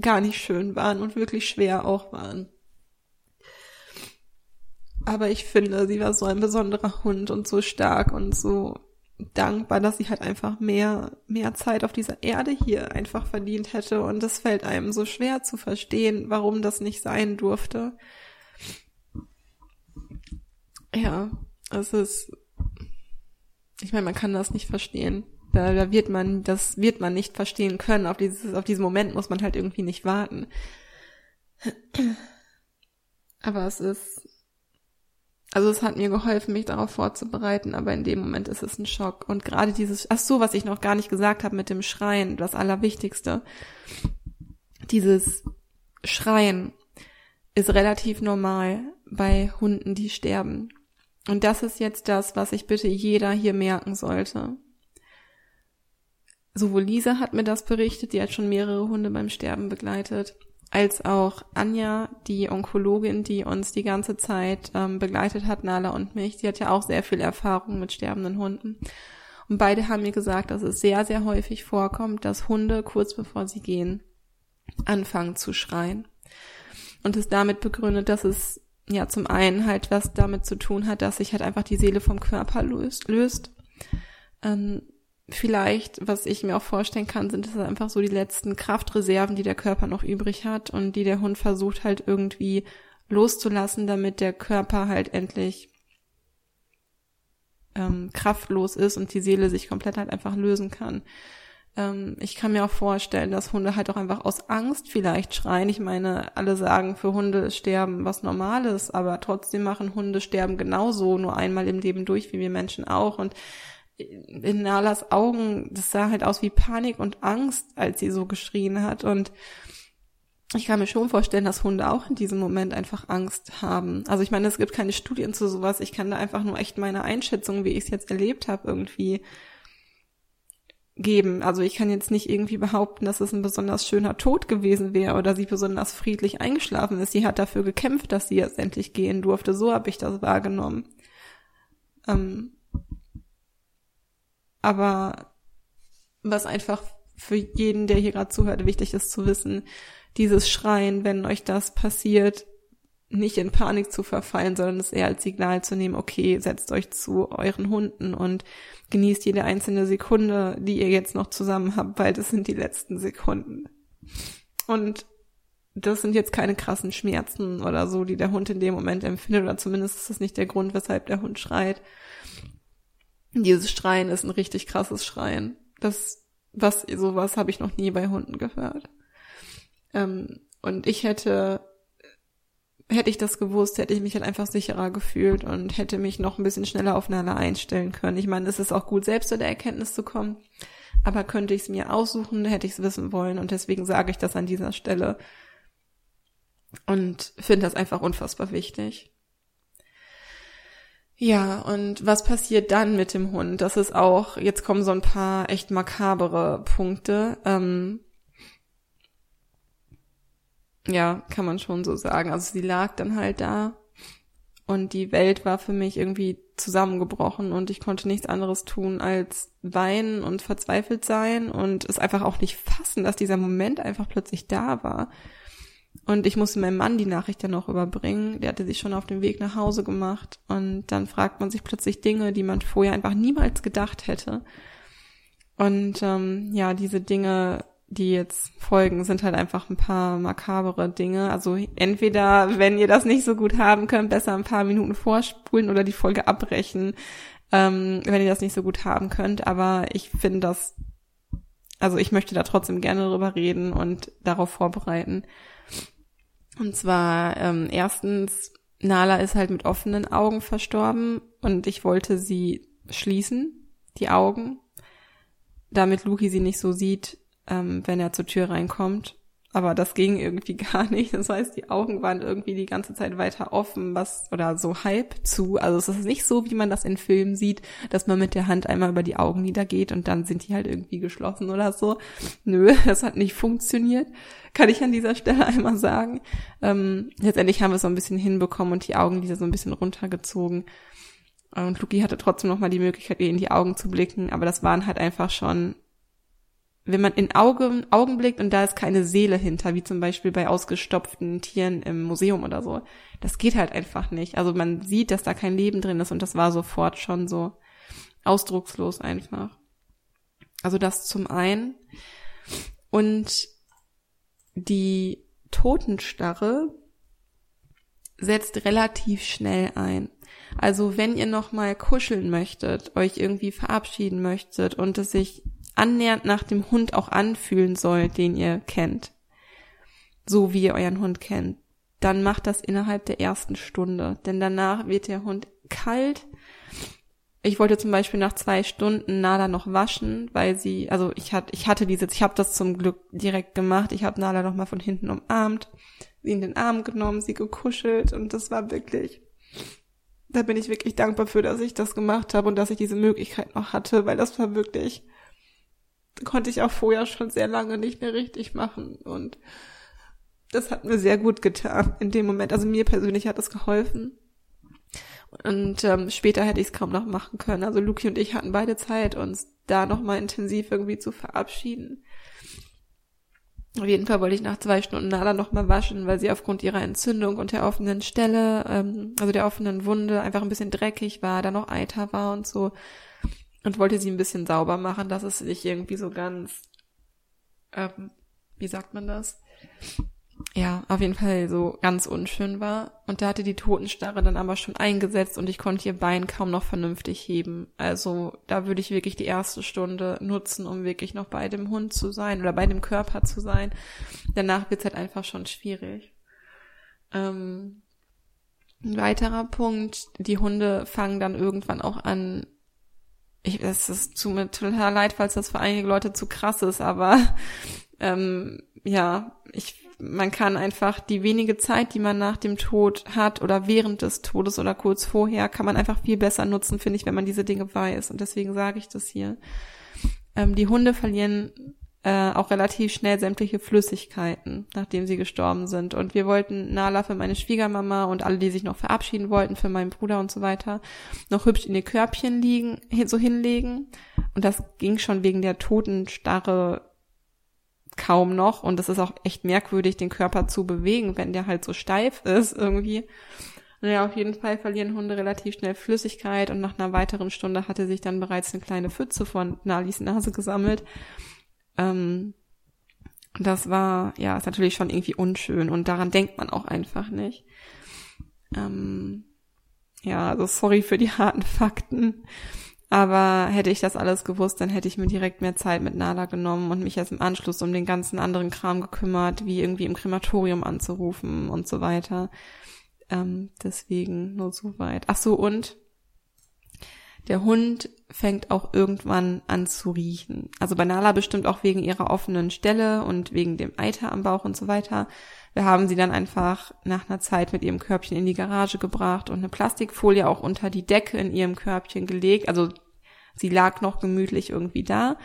gar nicht schön waren und wirklich schwer auch waren. Aber ich finde, sie war so ein besonderer Hund und so stark und so dankbar, dass sie halt einfach mehr, mehr Zeit auf dieser Erde hier einfach verdient hätte. Und es fällt einem so schwer zu verstehen, warum das nicht sein durfte. Ja, es ist, ich meine, man kann das nicht verstehen. Da, da wird man, das wird man nicht verstehen können. Auf dieses, auf diesen Moment muss man halt irgendwie nicht warten. Aber es ist, also es hat mir geholfen, mich darauf vorzubereiten, aber in dem Moment ist es ein Schock. Und gerade dieses, ach so, was ich noch gar nicht gesagt habe mit dem Schreien, das Allerwichtigste. Dieses Schreien ist relativ normal bei Hunden, die sterben. Und das ist jetzt das, was ich bitte jeder hier merken sollte. Sowohl Lisa hat mir das berichtet, die hat schon mehrere Hunde beim Sterben begleitet als auch Anja, die Onkologin, die uns die ganze Zeit ähm, begleitet hat, Nala und mich. Die hat ja auch sehr viel Erfahrung mit sterbenden Hunden. Und beide haben mir gesagt, dass es sehr, sehr häufig vorkommt, dass Hunde kurz bevor sie gehen anfangen zu schreien. Und es damit begründet, dass es ja zum einen halt was damit zu tun hat, dass sich halt einfach die Seele vom Körper löst. löst. Ähm, vielleicht, was ich mir auch vorstellen kann, sind es einfach so die letzten Kraftreserven, die der Körper noch übrig hat und die der Hund versucht halt irgendwie loszulassen, damit der Körper halt endlich ähm, kraftlos ist und die Seele sich komplett halt einfach lösen kann. Ähm, ich kann mir auch vorstellen, dass Hunde halt auch einfach aus Angst vielleicht schreien. Ich meine, alle sagen, für Hunde ist Sterben was Normales, aber trotzdem machen Hunde Sterben genauso nur einmal im Leben durch, wie wir Menschen auch. Und in Nalas Augen, das sah halt aus wie Panik und Angst, als sie so geschrien hat. Und ich kann mir schon vorstellen, dass Hunde auch in diesem Moment einfach Angst haben. Also ich meine, es gibt keine Studien zu sowas. Ich kann da einfach nur echt meine Einschätzung, wie ich es jetzt erlebt habe, irgendwie geben. Also ich kann jetzt nicht irgendwie behaupten, dass es ein besonders schöner Tod gewesen wäre oder sie besonders friedlich eingeschlafen ist. Sie hat dafür gekämpft, dass sie jetzt endlich gehen durfte. So habe ich das wahrgenommen. Ähm, aber was einfach für jeden, der hier gerade zuhört, wichtig ist zu wissen, dieses Schreien, wenn euch das passiert, nicht in Panik zu verfallen, sondern es eher als Signal zu nehmen, okay, setzt euch zu euren Hunden und genießt jede einzelne Sekunde, die ihr jetzt noch zusammen habt, weil das sind die letzten Sekunden. Und das sind jetzt keine krassen Schmerzen oder so, die der Hund in dem Moment empfindet, oder zumindest ist das nicht der Grund, weshalb der Hund schreit, dieses Schreien ist ein richtig krasses Schreien. Das, was, sowas habe ich noch nie bei Hunden gehört. Ähm, und ich hätte, hätte ich das gewusst, hätte ich mich halt einfach sicherer gefühlt und hätte mich noch ein bisschen schneller auf Nala einstellen können. Ich meine, es ist auch gut, selbst zu der Erkenntnis zu kommen. Aber könnte ich es mir aussuchen, hätte ich es wissen wollen. Und deswegen sage ich das an dieser Stelle. Und finde das einfach unfassbar wichtig. Ja, und was passiert dann mit dem Hund? Das ist auch, jetzt kommen so ein paar echt makabere Punkte. Ähm, ja, kann man schon so sagen. Also sie lag dann halt da und die Welt war für mich irgendwie zusammengebrochen und ich konnte nichts anderes tun als weinen und verzweifelt sein und es einfach auch nicht fassen, dass dieser Moment einfach plötzlich da war. Und ich musste meinem Mann die Nachricht dann noch überbringen. Der hatte sich schon auf den Weg nach Hause gemacht. Und dann fragt man sich plötzlich Dinge, die man vorher einfach niemals gedacht hätte. Und ähm, ja, diese Dinge, die jetzt folgen, sind halt einfach ein paar makabere Dinge. Also entweder, wenn ihr das nicht so gut haben könnt, besser ein paar Minuten vorspulen oder die Folge abbrechen, ähm, wenn ihr das nicht so gut haben könnt. Aber ich finde das, also ich möchte da trotzdem gerne drüber reden und darauf vorbereiten. Und zwar ähm, erstens, Nala ist halt mit offenen Augen verstorben und ich wollte sie schließen, die Augen, damit Luki sie nicht so sieht, ähm, wenn er zur Tür reinkommt. Aber das ging irgendwie (laughs) gar nicht. Das heißt, die Augen waren irgendwie die ganze Zeit weiter offen, was oder so halb zu. Also es ist nicht so, wie man das in Filmen sieht, dass man mit der Hand einmal über die Augen niedergeht und dann sind die halt irgendwie geschlossen oder so. Nö, (laughs) das hat nicht funktioniert. Kann ich an dieser Stelle (laughs) einmal sagen. Ähm, letztendlich haben wir es so ein bisschen hinbekommen und die Augenlider so ein bisschen runtergezogen. Und Luki hatte trotzdem noch mal die Möglichkeit, ihr in die Augen zu blicken, aber das waren halt einfach schon wenn man in Augen, Augen blickt und da ist keine Seele hinter, wie zum Beispiel bei ausgestopften Tieren im Museum oder so, das geht halt einfach nicht. Also man sieht, dass da kein Leben drin ist und das war sofort schon so ausdruckslos einfach. Also das zum einen. Und die Totenstarre setzt relativ schnell ein. Also wenn ihr noch mal kuscheln möchtet, euch irgendwie verabschieden möchtet und es sich annähernd nach dem Hund auch anfühlen soll, den ihr kennt, so wie ihr euren Hund kennt, dann macht das innerhalb der ersten Stunde, denn danach wird der Hund kalt. Ich wollte zum Beispiel nach zwei Stunden Nala noch waschen, weil sie, also ich hatte, ich hatte diese, ich habe das zum Glück direkt gemacht. Ich habe Nala noch mal von hinten umarmt, sie in den Arm genommen, sie gekuschelt und das war wirklich, da bin ich wirklich dankbar für, dass ich das gemacht habe und dass ich diese Möglichkeit noch hatte, weil das war wirklich konnte ich auch vorher schon sehr lange nicht mehr richtig machen und das hat mir sehr gut getan in dem Moment. Also mir persönlich hat das geholfen. Und ähm, später hätte ich es kaum noch machen können. Also Luki und ich hatten beide Zeit, uns da nochmal intensiv irgendwie zu verabschieden. Auf jeden Fall wollte ich nach zwei Stunden Nala nochmal waschen, weil sie aufgrund ihrer Entzündung und der offenen Stelle, ähm, also der offenen Wunde, einfach ein bisschen dreckig war, da noch Eiter war und so und wollte sie ein bisschen sauber machen, dass es nicht irgendwie so ganz, ähm, wie sagt man das? Ja, auf jeden Fall so ganz unschön war. Und da hatte die Totenstarre dann aber schon eingesetzt und ich konnte ihr Bein kaum noch vernünftig heben. Also da würde ich wirklich die erste Stunde nutzen, um wirklich noch bei dem Hund zu sein oder bei dem Körper zu sein. Danach wird es halt einfach schon schwierig. Ähm, ein weiterer Punkt, die Hunde fangen dann irgendwann auch an, ich, es ist zu mir total leid, falls das für einige Leute zu krass ist, aber (laughs) ähm, ja, ich, man kann einfach die wenige Zeit, die man nach dem Tod hat oder während des Todes oder kurz vorher, kann man einfach viel besser nutzen, finde ich, wenn man diese Dinge weiß. Und deswegen sage ich das hier. Ähm, die Hunde verlieren äh, auch relativ schnell sämtliche Flüssigkeiten, nachdem sie gestorben sind. Und wir wollten Nala für meine Schwiegermama und alle, die sich noch verabschieden wollten, für meinen Bruder und so weiter, noch hübsch in ihr Körbchen liegen, so hinlegen. Und das ging schon wegen der Totenstarre kaum noch. Und das ist auch echt merkwürdig, den Körper zu bewegen, wenn der halt so steif ist irgendwie. Naja, auf jeden Fall verlieren Hunde relativ schnell Flüssigkeit und nach einer weiteren Stunde hatte sich dann bereits eine kleine Pfütze von Nalis Nase gesammelt. Ähm, das war, ja, ist natürlich schon irgendwie unschön und daran denkt man auch einfach nicht. Ähm, ja, also sorry für die (laughs) harten Fakten. Aber hätte ich das alles gewusst, dann hätte ich mir direkt mehr Zeit mit Nala genommen und mich erst im Anschluss um den ganzen anderen Kram gekümmert, wie irgendwie im Krematorium anzurufen und so weiter. Ähm, deswegen nur so weit. Ach so, und der Hund fängt auch irgendwann an zu riechen. Also bei Nala bestimmt auch wegen ihrer offenen Stelle und wegen dem Eiter am Bauch und so weiter. Wir haben sie dann einfach nach einer Zeit mit ihrem Körbchen in die Garage gebracht und eine Plastikfolie auch unter die Decke in ihrem Körbchen gelegt. Also sie lag noch gemütlich irgendwie da.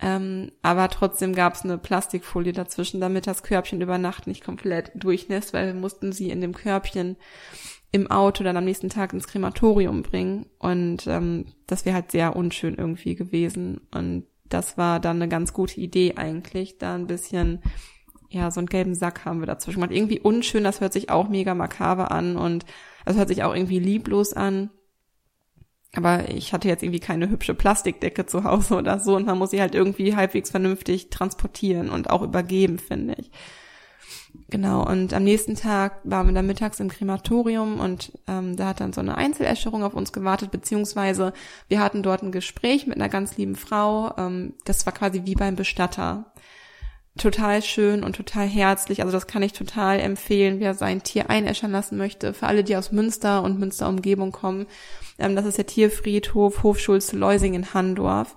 Ähm, aber trotzdem gab es eine Plastikfolie dazwischen, damit das Körbchen über Nacht nicht komplett durchnässt, weil wir mussten sie in dem Körbchen im Auto dann am nächsten Tag ins Krematorium bringen. Und ähm, das wäre halt sehr unschön irgendwie gewesen. Und das war dann eine ganz gute Idee eigentlich, da ein bisschen, ja, so einen gelben Sack haben wir dazwischen gemacht. Irgendwie unschön, das hört sich auch mega makaber an und das hört sich auch irgendwie lieblos an. Aber ich hatte jetzt irgendwie keine hübsche Plastikdecke zu Hause oder so und man muss sie halt irgendwie halbwegs vernünftig transportieren und auch übergeben, finde ich. Genau, und am nächsten Tag waren wir dann mittags im Krematorium und ähm, da hat dann so eine Einzeläscherung auf uns gewartet, beziehungsweise wir hatten dort ein Gespräch mit einer ganz lieben Frau. Ähm, das war quasi wie beim Bestatter. Total schön und total herzlich. Also das kann ich total empfehlen, wer sein Tier einäschern lassen möchte. Für alle, die aus Münster und Münster Umgebung kommen. Ähm, das ist der Tierfriedhof Hofschulze Leusing in Handorf.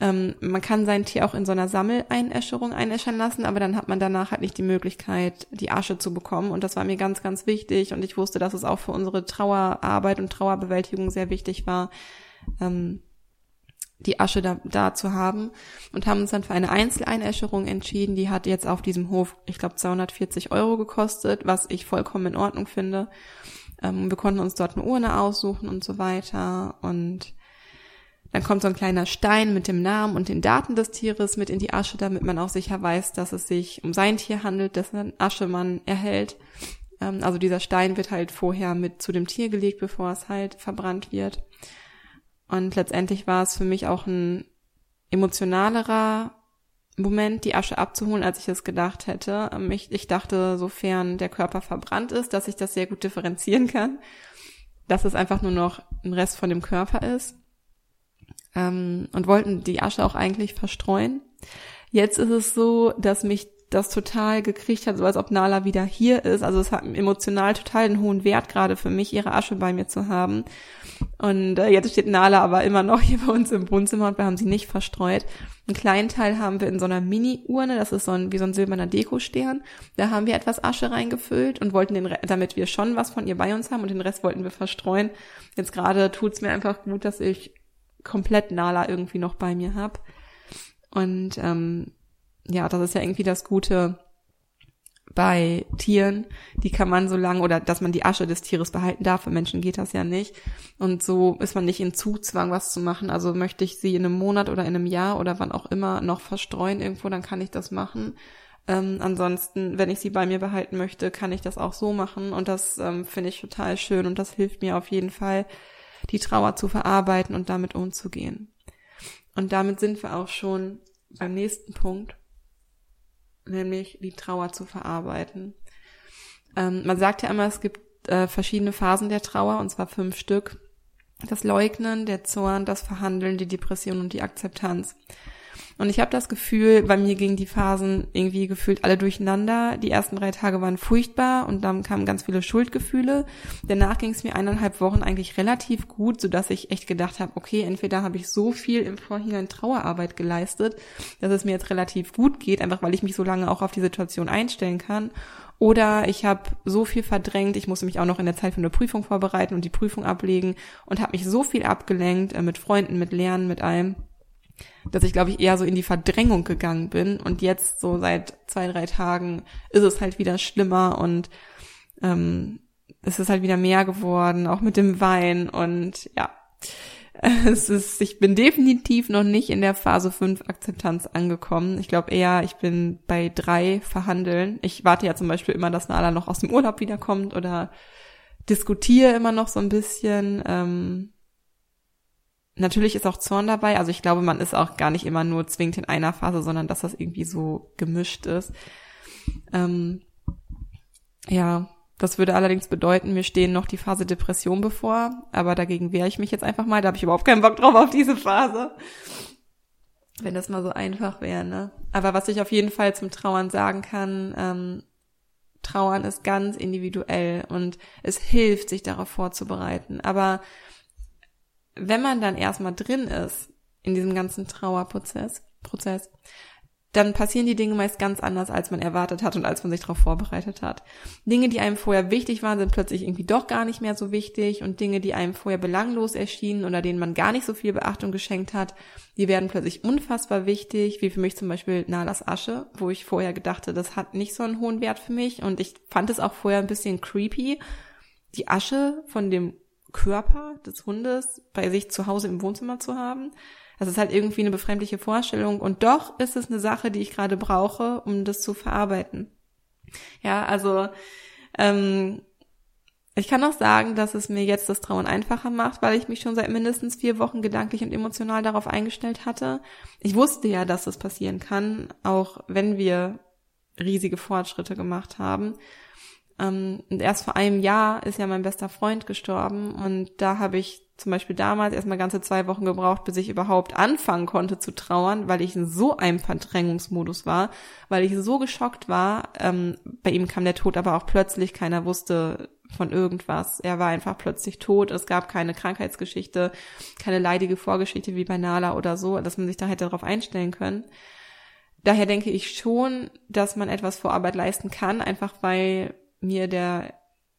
Ähm, man kann sein Tier auch in so einer Sammeleinäscherung einäschern lassen, aber dann hat man danach halt nicht die Möglichkeit, die Asche zu bekommen. Und das war mir ganz, ganz wichtig. Und ich wusste, dass es auch für unsere Trauerarbeit und Trauerbewältigung sehr wichtig war, ähm, die Asche da, da zu haben. Und haben uns dann für eine Einzeleinäscherung entschieden. Die hat jetzt auf diesem Hof, ich glaube, 240 Euro gekostet, was ich vollkommen in Ordnung finde. Ähm, wir konnten uns dort eine Urne aussuchen und so weiter. Und dann kommt so ein kleiner Stein mit dem Namen und den Daten des Tieres mit in die Asche, damit man auch sicher weiß, dass es sich um sein Tier handelt, dessen Asche man erhält. Ähm, also dieser Stein wird halt vorher mit zu dem Tier gelegt, bevor es halt verbrannt wird. Und letztendlich war es für mich auch ein emotionalerer Moment, die Asche abzuholen, als ich es gedacht hätte. Ähm, ich, ich dachte, sofern der Körper verbrannt ist, dass ich das sehr gut differenzieren kann, dass es einfach nur noch ein Rest von dem Körper ist ähm, und wollten die Asche auch eigentlich verstreuen. Jetzt ist es so, dass mich das total gekriegt hat, so als ob Nala wieder hier ist. Also es hat emotional total einen hohen Wert gerade für mich, ihre Asche bei mir zu haben. Und äh, jetzt steht Nala aber immer noch (laughs) hier bei uns im Wohnzimmer und wir haben sie nicht verstreut. Einen kleinen Teil haben wir in so einer Mini-Urne, das ist so ein, wie so ein silberner Dekostern. Da haben wir etwas Asche reingefüllt und wollten den, damit wir schon was von ihr bei uns haben und den Rest wollten wir verstreuen. Jetzt gerade tut's mir einfach gut, dass ich komplett Nala irgendwie noch bei mir habe. Und ähm, ja, das ist ja irgendwie das Gute bei Tieren, die kann man so lange oder dass man die Asche des Tieres behalten darf, für Menschen geht das ja nicht. Und so ist man nicht in Zugzwang, was zu machen. Also möchte ich sie in einem Monat oder in einem Jahr oder wann auch immer noch verstreuen irgendwo, dann kann ich das machen. Ähm, ansonsten, wenn ich sie bei mir behalten möchte, kann ich das auch so machen. Und das ähm, finde ich total schön und das hilft mir auf jeden Fall, die Trauer zu verarbeiten und damit umzugehen. Und damit sind wir auch schon beim nächsten Punkt, nämlich die Trauer zu verarbeiten. Ähm, man sagt ja immer, es gibt äh, verschiedene Phasen der Trauer, und zwar fünf Stück. Das Leugnen, der Zorn, das Verhandeln, die Depression und die Akzeptanz. Und ich habe das Gefühl, bei mir gingen die Phasen irgendwie gefühlt alle durcheinander. Die ersten drei Tage waren furchtbar und dann kamen ganz viele Schuldgefühle. Danach ging es mir eineinhalb Wochen eigentlich relativ gut, sodass ich echt gedacht habe, okay, entweder habe ich so viel im Vorhinein Trauerarbeit geleistet, dass es mir jetzt relativ gut geht, einfach weil ich mich so lange auch auf die Situation einstellen kann. Oder ich habe so viel verdrängt, ich musste mich auch noch in der Zeit für eine Prüfung vorbereiten und die Prüfung ablegen und habe mich so viel abgelenkt äh, mit Freunden, mit Lernen, mit allem, dass ich, glaube ich, eher so in die Verdrängung gegangen bin. Und jetzt, so seit zwei, drei Tagen, ist es halt wieder schlimmer und ähm, es ist halt wieder mehr geworden, auch mit dem Wein. Und ja, (laughs) es ist, ich bin definitiv noch nicht in der Phase 5 Akzeptanz angekommen. Ich glaube eher, ich bin bei drei Verhandeln. Ich warte ja zum Beispiel immer, dass Nala noch aus dem Urlaub wiederkommt oder diskutiere immer noch so ein bisschen. Ähm, Natürlich ist auch Zorn dabei. Also ich glaube, man ist auch gar nicht immer nur zwingend in einer Phase, sondern dass das irgendwie so gemischt ist. Ähm, ja, das würde allerdings bedeuten, mir stehen noch die Phase Depression bevor, aber dagegen wehre ich mich jetzt einfach mal. Da habe ich überhaupt keinen Bock drauf auf diese Phase. Wenn das mal so einfach wäre, ne? Aber was ich auf jeden Fall zum Trauern sagen kann, ähm, Trauern ist ganz individuell und es hilft, sich darauf vorzubereiten. Aber wenn man dann erstmal drin ist in diesem ganzen Trauerprozess, Prozess, dann passieren die Dinge meist ganz anders, als man erwartet hat und als man sich darauf vorbereitet hat. Dinge, die einem vorher wichtig waren, sind plötzlich irgendwie doch gar nicht mehr so wichtig und Dinge, die einem vorher belanglos erschienen oder denen man gar nicht so viel Beachtung geschenkt hat, die werden plötzlich unfassbar wichtig, wie für mich zum Beispiel Nalas Asche, wo ich vorher gedachte, das hat nicht so einen hohen Wert für mich und ich fand es auch vorher ein bisschen creepy, die Asche von dem Körper des Hundes bei sich zu Hause im Wohnzimmer zu haben. Das ist halt irgendwie eine befremdliche Vorstellung und doch ist es eine Sache, die ich gerade brauche, um das zu verarbeiten. Ja, also ähm, ich kann auch sagen, dass es mir jetzt das Trauen einfacher macht, weil ich mich schon seit mindestens vier Wochen gedanklich und emotional darauf eingestellt hatte. Ich wusste ja, dass es passieren kann, auch wenn wir riesige Fortschritte gemacht haben. Ähm, und erst vor einem Jahr ist ja mein bester Freund gestorben und da habe ich zum Beispiel damals erstmal ganze zwei Wochen gebraucht, bis ich überhaupt anfangen konnte zu trauern, weil ich in so einem Verdrängungsmodus war, weil ich so geschockt war. Ähm, bei ihm kam der Tod aber auch plötzlich, keiner wusste, von irgendwas. Er war einfach plötzlich tot. Es gab keine Krankheitsgeschichte, keine leidige Vorgeschichte wie bei Nala oder so, dass man sich da hätte darauf einstellen können. Daher denke ich schon, dass man etwas Vorarbeit leisten kann, einfach weil mir der,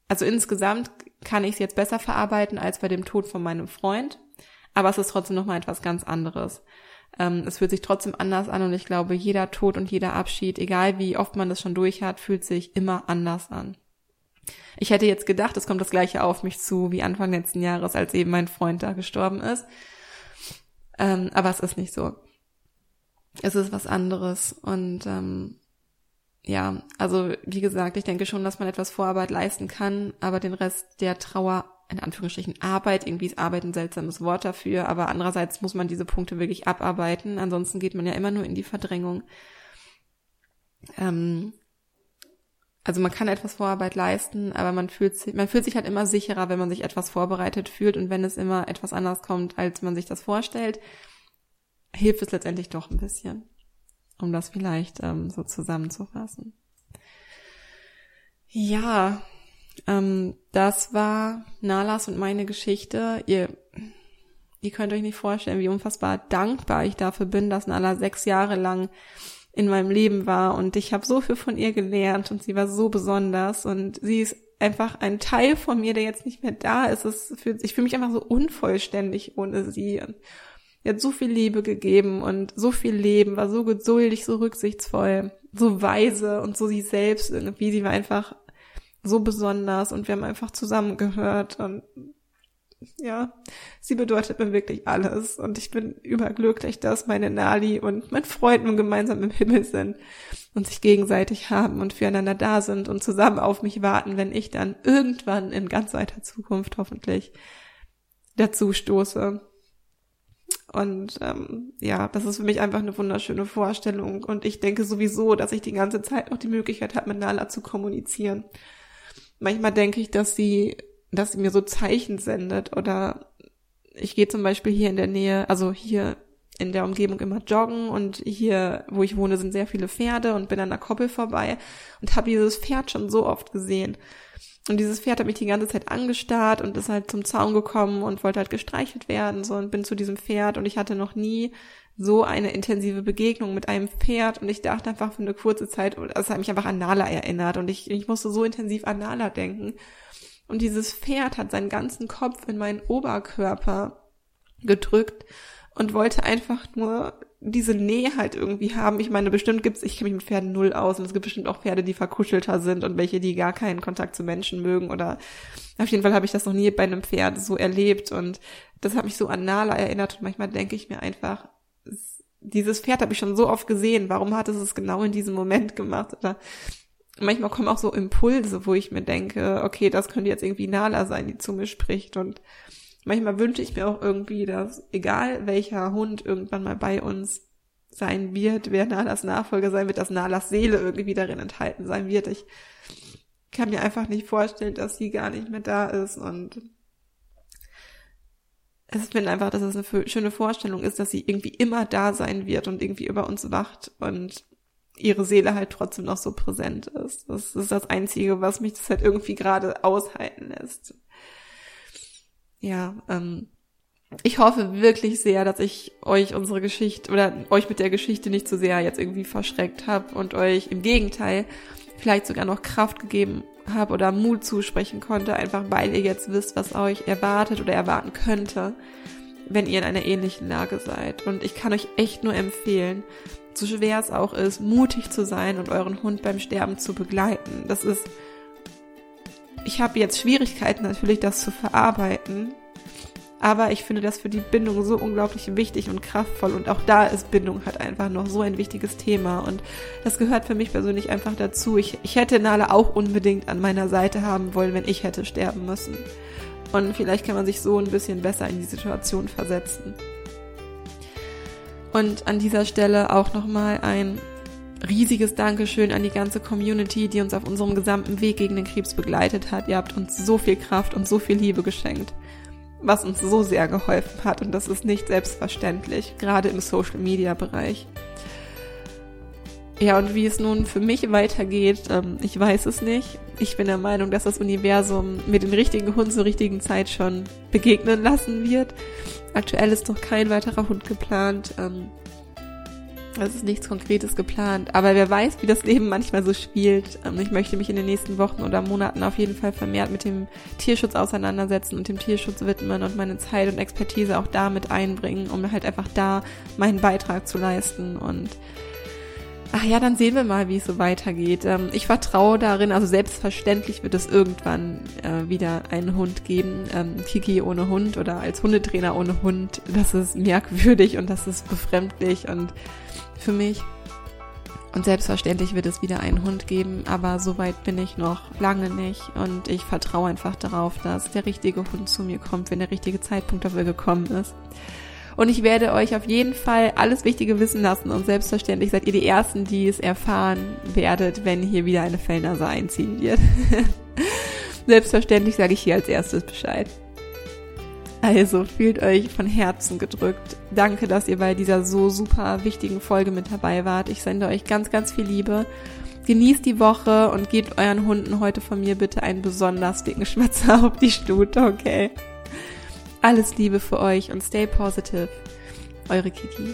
also insgesamt kann ich es jetzt besser verarbeiten als bei dem Tod von meinem Freund. Aber es ist trotzdem nochmal etwas ganz anderes. Ähm, es fühlt sich trotzdem anders an und ich glaube, jeder Tod und jeder Abschied, egal wie oft man das schon durch hat, fühlt sich immer anders an. Ich hätte jetzt gedacht, es kommt das gleiche auf mich zu wie Anfang letzten Jahres, als eben mein Freund da gestorben ist. Ähm, aber es ist nicht so. Es ist was anderes. Und ähm, ja, also wie gesagt, ich denke schon, dass man etwas Vorarbeit leisten kann, aber den Rest der Trauer, in Anführungsstrichen Arbeit, irgendwie ist Arbeit ein seltsames Wort dafür, aber andererseits muss man diese Punkte wirklich abarbeiten, ansonsten geht man ja immer nur in die Verdrängung. Ähm, also man kann etwas Vorarbeit leisten, aber man fühlt sich, man fühlt sich halt immer sicherer, wenn man sich etwas vorbereitet fühlt und wenn es immer etwas anders kommt, als man sich das vorstellt, hilft es letztendlich doch ein bisschen, um das vielleicht ähm, so zusammenzufassen. Ja, ähm, das war Nalas und meine Geschichte. Ihr, ihr könnt euch nicht vorstellen, wie unfassbar dankbar ich dafür bin, dass Nala sechs Jahre lang in meinem Leben war und ich habe so viel von ihr gelernt und sie war so besonders und sie ist einfach ein Teil von mir, der jetzt nicht mehr da ist. Es fühlt, ich fühle mich einfach so unvollständig ohne sie. Sie hat so viel Liebe gegeben und so viel Leben, war so geduldig, so rücksichtsvoll, so weise und so sie selbst irgendwie. Sie war einfach so besonders und wir haben einfach zusammengehört und ja, sie bedeutet mir wirklich alles und ich bin überglücklich, dass meine Nali und mein Freund nun gemeinsam im Himmel sind und sich gegenseitig haben und füreinander da sind und zusammen auf mich warten, wenn ich dann irgendwann in ganz weiter Zukunft hoffentlich dazu stoße. Und ähm, ja, das ist für mich einfach eine wunderschöne Vorstellung. Und ich denke sowieso, dass ich die ganze Zeit noch die Möglichkeit habe, mit Nala zu kommunizieren. Manchmal denke ich, dass sie dass sie mir so Zeichen sendet oder ich gehe zum Beispiel hier in der Nähe, also hier in der Umgebung immer joggen und hier, wo ich wohne, sind sehr viele Pferde und bin an der Koppel vorbei und habe dieses Pferd schon so oft gesehen. Und dieses Pferd hat mich die ganze Zeit angestarrt und ist halt zum Zaun gekommen und wollte halt gestreichelt werden, so und bin zu diesem Pferd. Und ich hatte noch nie so eine intensive Begegnung mit einem Pferd. Und ich dachte einfach für eine kurze Zeit, es hat mich einfach an Nala erinnert. Und ich, ich musste so intensiv an Nala denken. Und dieses Pferd hat seinen ganzen Kopf in meinen Oberkörper gedrückt und wollte einfach nur diese Nähe halt irgendwie haben. Ich meine, bestimmt gibt's, ich kenne mich mit Pferden null aus und es gibt bestimmt auch Pferde, die verkuschelter sind und welche, die gar keinen Kontakt zu Menschen mögen oder auf jeden Fall habe ich das noch nie bei einem Pferd so erlebt und das hat mich so an Nala erinnert und manchmal denke ich mir einfach, dieses Pferd habe ich schon so oft gesehen, warum hat es es genau in diesem Moment gemacht oder manchmal kommen auch so Impulse, wo ich mir denke, okay, das könnte jetzt irgendwie Nala sein, die zu mir spricht. Und manchmal wünsche ich mir auch irgendwie, dass egal welcher Hund irgendwann mal bei uns sein wird, wer Nalas Nachfolger sein wird, dass Nalas Seele irgendwie darin enthalten sein wird. Ich kann mir einfach nicht vorstellen, dass sie gar nicht mehr da ist und es finde einfach, dass es eine schöne Vorstellung ist, dass sie irgendwie immer da sein wird und irgendwie über uns wacht und ihre Seele halt trotzdem noch so präsent ist. Das ist das Einzige, was mich das halt irgendwie gerade aushalten lässt. Ja, ähm, ich hoffe wirklich sehr, dass ich euch unsere Geschichte oder euch mit der Geschichte nicht zu so sehr jetzt irgendwie verschreckt habe und euch im Gegenteil vielleicht sogar noch Kraft gegeben habe oder Mut zusprechen konnte, einfach weil ihr jetzt wisst, was euch erwartet oder erwarten könnte, wenn ihr in einer ähnlichen Lage seid. Und ich kann euch echt nur empfehlen, so schwer es auch ist, mutig zu sein und euren Hund beim Sterben zu begleiten. Das ist, ich habe jetzt Schwierigkeiten natürlich, das zu verarbeiten, aber ich finde das für die Bindung so unglaublich wichtig und kraftvoll und auch da ist Bindung halt einfach noch so ein wichtiges Thema und das gehört für mich persönlich einfach dazu. Ich, ich hätte Nala auch unbedingt an meiner Seite haben wollen, wenn ich hätte sterben müssen. Und vielleicht kann man sich so ein bisschen besser in die Situation versetzen. Und an dieser Stelle auch nochmal ein riesiges Dankeschön an die ganze Community, die uns auf unserem gesamten Weg gegen den Krebs begleitet hat. Ihr habt uns so viel Kraft und so viel Liebe geschenkt, was uns so sehr geholfen hat. Und das ist nicht selbstverständlich, gerade im Social-Media-Bereich. Ja, und wie es nun für mich weitergeht, ähm, ich weiß es nicht. Ich bin der Meinung, dass das Universum mir den richtigen Hund zur richtigen Zeit schon begegnen lassen wird. Aktuell ist noch kein weiterer Hund geplant. Es ist nichts Konkretes geplant, aber wer weiß, wie das Leben manchmal so spielt. Ähm, ich möchte mich in den nächsten Wochen oder Monaten auf jeden Fall vermehrt mit dem Tierschutz auseinandersetzen und dem Tierschutz widmen und meine Zeit und Expertise auch damit einbringen, um halt einfach da meinen Beitrag zu leisten und Ach ja, dann sehen wir mal, wie es so weitergeht. Ähm, ich vertraue darin, also selbstverständlich wird es irgendwann äh, wieder einen Hund geben. Ähm, Kiki ohne Hund oder als Hundetrainer ohne Hund. Das ist merkwürdig und das ist befremdlich und für mich. Und selbstverständlich wird es wieder einen Hund geben, aber so weit bin ich noch lange nicht. Und ich vertraue einfach darauf, dass der richtige Hund zu mir kommt, wenn der richtige Zeitpunkt dafür gekommen ist. Und ich werde euch auf jeden Fall alles Wichtige wissen lassen und selbstverständlich seid ihr die Ersten, die es erfahren werdet, wenn hier wieder eine Fellnase einziehen wird. (laughs) selbstverständlich sage ich hier als erstes Bescheid. Also fühlt euch von Herzen gedrückt. Danke, dass ihr bei dieser so super wichtigen Folge mit dabei wart. Ich sende euch ganz, ganz viel Liebe. Genießt die Woche und gebt euren Hunden heute von mir bitte einen besonders dicken Schmatzer (laughs) auf die Stute, okay? Alles Liebe für euch und stay positive. Eure Kiki.